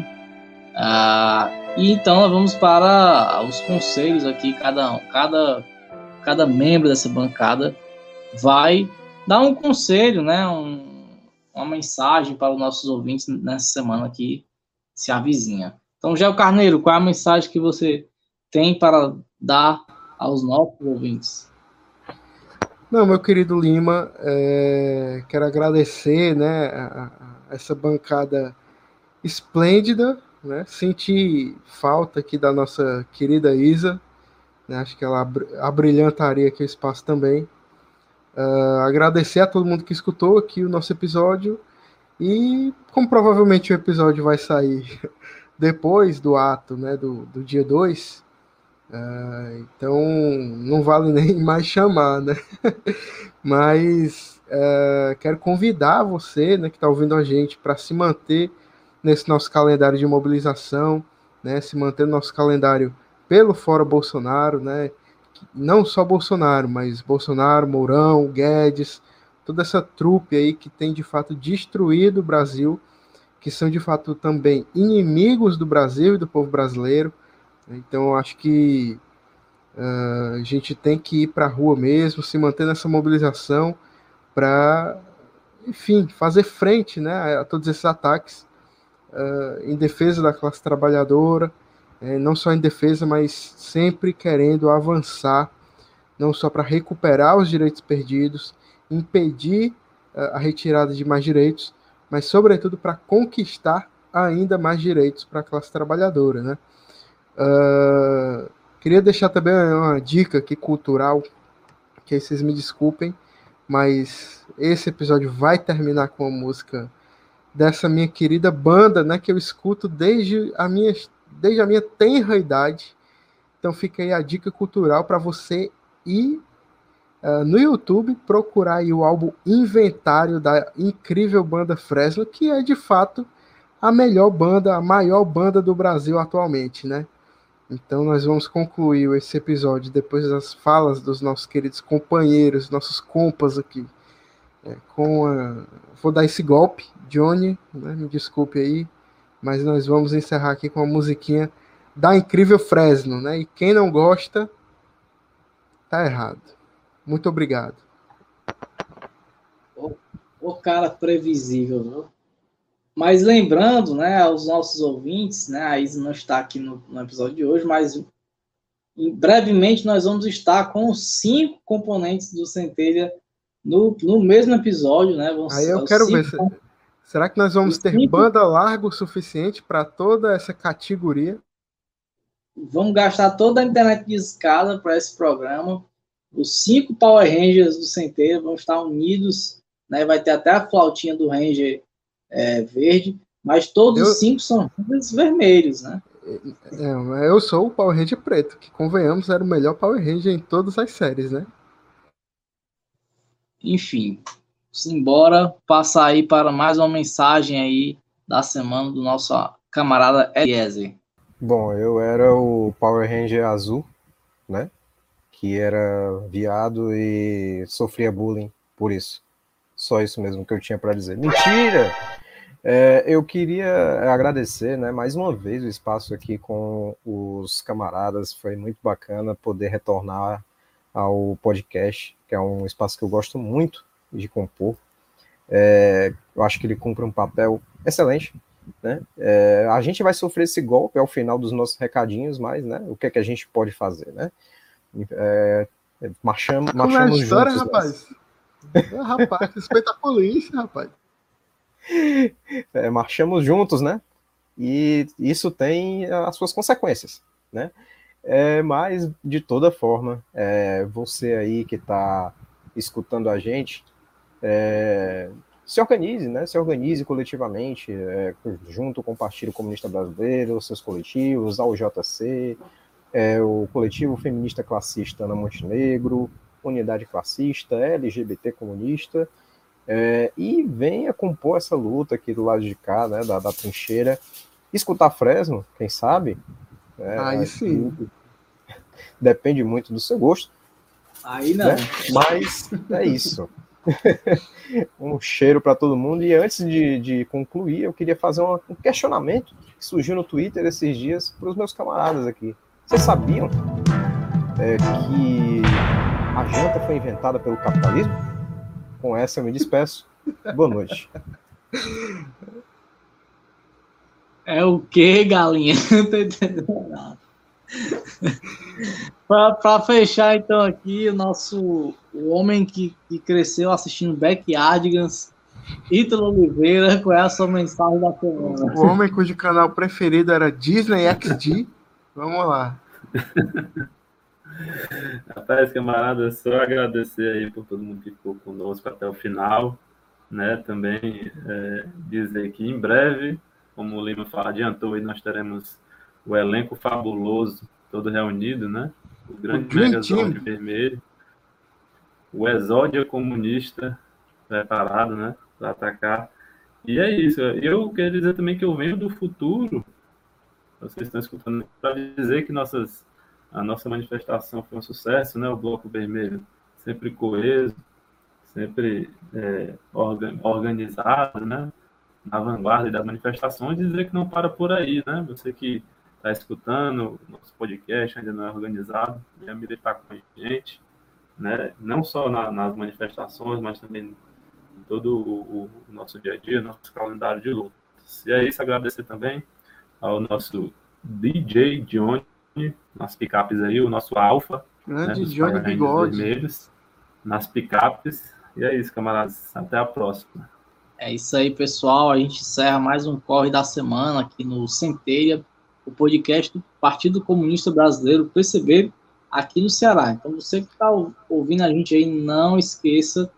Uh, e então, nós vamos para os conselhos aqui. Cada, cada, cada membro dessa bancada vai dar um conselho, né? Um, uma mensagem para os nossos ouvintes nessa semana que se avizinha. Então, Gel Carneiro, qual é a mensagem que você tem para dar aos nossos ouvintes? Não, meu querido Lima, é, quero agradecer né, a, a essa bancada esplêndida, né? Senti falta aqui da nossa querida Isa, né, acho que ela abrilhantaria aqui o espaço também. Uh, agradecer a todo mundo que escutou aqui o nosso episódio e como provavelmente o episódio vai sair depois do ato, né, do, do dia 2, uh, ah, então não vale nem mais chamar, né? Mas uh, quero convidar você, né, que está ouvindo a gente, para se manter nesse nosso calendário de mobilização, né, se manter no nosso calendário pelo Fora Bolsonaro, né, não só Bolsonaro, mas Bolsonaro, Mourão, Guedes, toda essa trupe aí que tem de fato destruído o Brasil que são de fato também inimigos do Brasil e do povo brasileiro. Então, acho que uh, a gente tem que ir para a rua mesmo, se manter nessa mobilização, para, enfim, fazer frente né, a todos esses ataques uh, em defesa da classe trabalhadora, é, não só em defesa, mas sempre querendo avançar, não só para recuperar os direitos perdidos, impedir uh, a retirada de mais direitos, mas sobretudo para conquistar ainda mais direitos para a classe trabalhadora, né? Uh, queria deixar também uma dica aqui cultural, que vocês me desculpem, mas esse episódio vai terminar com a música dessa minha querida banda, né, que eu escuto desde a minha, desde a minha tenra idade. Então fica aí a dica cultural para você ir uh, no YouTube procurar o álbum Inventário da incrível banda Fresno, que é de fato a melhor banda, a maior banda do Brasil atualmente, né? Então nós vamos concluir esse episódio depois das falas dos nossos queridos companheiros, nossos compas aqui. É, com a... Vou dar esse golpe, Johnny, né? me desculpe aí, mas nós vamos encerrar aqui com a musiquinha da incrível Fresno, né? E quem não gosta, tá errado. Muito obrigado. O, o cara previsível, viu? Mas lembrando, né, aos nossos ouvintes, né, a Isa não está aqui no, no episódio de hoje, mas brevemente nós vamos estar com cinco componentes do Centelha no, no mesmo episódio, né? Vão Aí eu quero ver. Se, será que nós vamos ter banda larga o suficiente para toda essa categoria? Vamos gastar toda a internet de escada para esse programa. Os cinco Power Rangers do Centelha vão estar unidos, né? Vai ter até a flautinha do Ranger é, verde, mas todos eu... os cinco são vermelhos, né? É, eu sou o Power Ranger preto, que convenhamos era o melhor Power Ranger em todas as séries, né? Enfim, simbora passar aí para mais uma mensagem aí da semana do nosso camarada Eliezer. Bom, eu era o Power Ranger azul, né? Que era viado e sofria bullying por isso. Só isso mesmo que eu tinha para dizer. Mentira! É, eu queria agradecer, né, mais uma vez o espaço aqui com os camaradas. Foi muito bacana poder retornar ao podcast, que é um espaço que eu gosto muito de compor. É, eu acho que ele cumpre um papel excelente. Né? É, a gente vai sofrer esse golpe ao final dos nossos recadinhos, mas né, o que é que a gente pode fazer? Né? É, marchamos, marchamos é história, juntos. Rapaz? É, rapaz, respeita a polícia, rapaz. É, marchamos juntos, né? E isso tem as suas consequências, né? É, mas, de toda forma, é, você aí que está escutando a gente, é, se organize, né? Se organize coletivamente, é, junto com o Partido Comunista Brasileiro, seus coletivos, a UJC, é, o Coletivo Feminista Classista Ana Montenegro, Unidade Classista, LGBT Comunista, é, e venha compor essa luta aqui do lado de cá, né, da, da trincheira, escutar Fresno, quem sabe? É, Aí sim. Depende muito do seu gosto. Aí não. Né? Mas é isso. um cheiro para todo mundo. E antes de, de concluir, eu queria fazer um questionamento que surgiu no Twitter esses dias para os meus camaradas aqui. Vocês sabiam é, que a janta foi inventada pelo capitalismo? Com essa eu me despeço. Boa noite. É o que, galinha? Não tô entendendo nada. Para fechar, então, aqui, o nosso o homem que, que cresceu assistindo Backyardigans, Ítalo Oliveira, qual é a sua mensagem da semana? O homem cujo canal preferido era Disney XD. Vamos lá. Rapaz, camarada, só agradecer aí por todo mundo que ficou conosco até o final, né? Também é, dizer que em breve, como o Lima fala, adiantou, aí nós teremos o elenco fabuloso todo reunido, né? O grande o Megazord vermelho, o Exódia comunista preparado, né? Para atacar. E é isso. Eu quero dizer também que eu venho do futuro. Vocês estão escutando para dizer que nossas a nossa manifestação foi um sucesso, né? O Bloco Vermelho sempre coeso, sempre é, organizado, né? Na vanguarda das manifestações, dizer que não para por aí, né? Você que está escutando, nosso podcast ainda não é organizado, venha me deixar com a gente, né? Não só na, nas manifestações, mas também em todo o, o, nosso dia a dia, nosso calendário de lutas. E é isso, agradecer também ao nosso DJ Johnny, nas picapes aí, o nosso Alfa. Grande né, Johnny Bigode. Vermelhos, nas picapes. E é isso, camaradas. Até a próxima. É isso aí, pessoal. A gente encerra mais um corre da semana aqui no Centelha, o podcast do Partido Comunista Brasileiro, PCB, aqui no Ceará. Então, você que está ouvindo a gente aí, não esqueça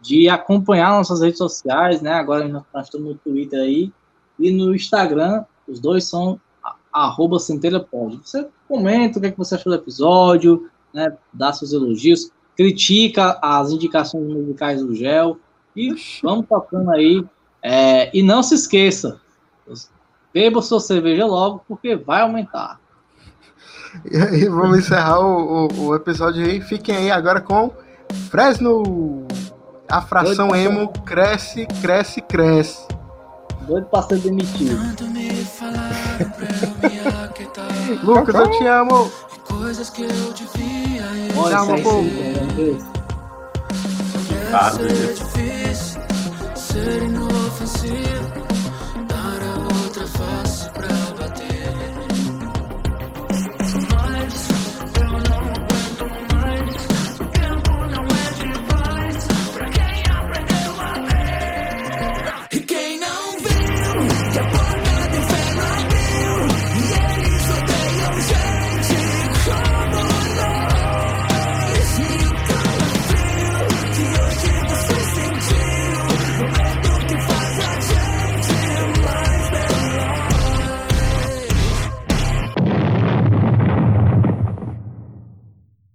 de acompanhar nossas redes sociais, né? Agora nós estamos no Twitter aí e no Instagram. Os dois são arroba centelhapod. Você comenta o que, é que você achou do episódio, né? Dá seus elogios, critica as indicações musicais do Gel e vamos tocando aí. É, e não se esqueça, beba sua cerveja logo, porque vai aumentar. E aí, vamos encerrar o, o, o, episódio aí. Fiquem aí agora com Fresno. A fração Doido emo cresce, cresce, cresce. Doido pra ser demitido. Lucas, eu te amo. Coisas que eu devia. Te amo, pô. Ah, ser inofensivo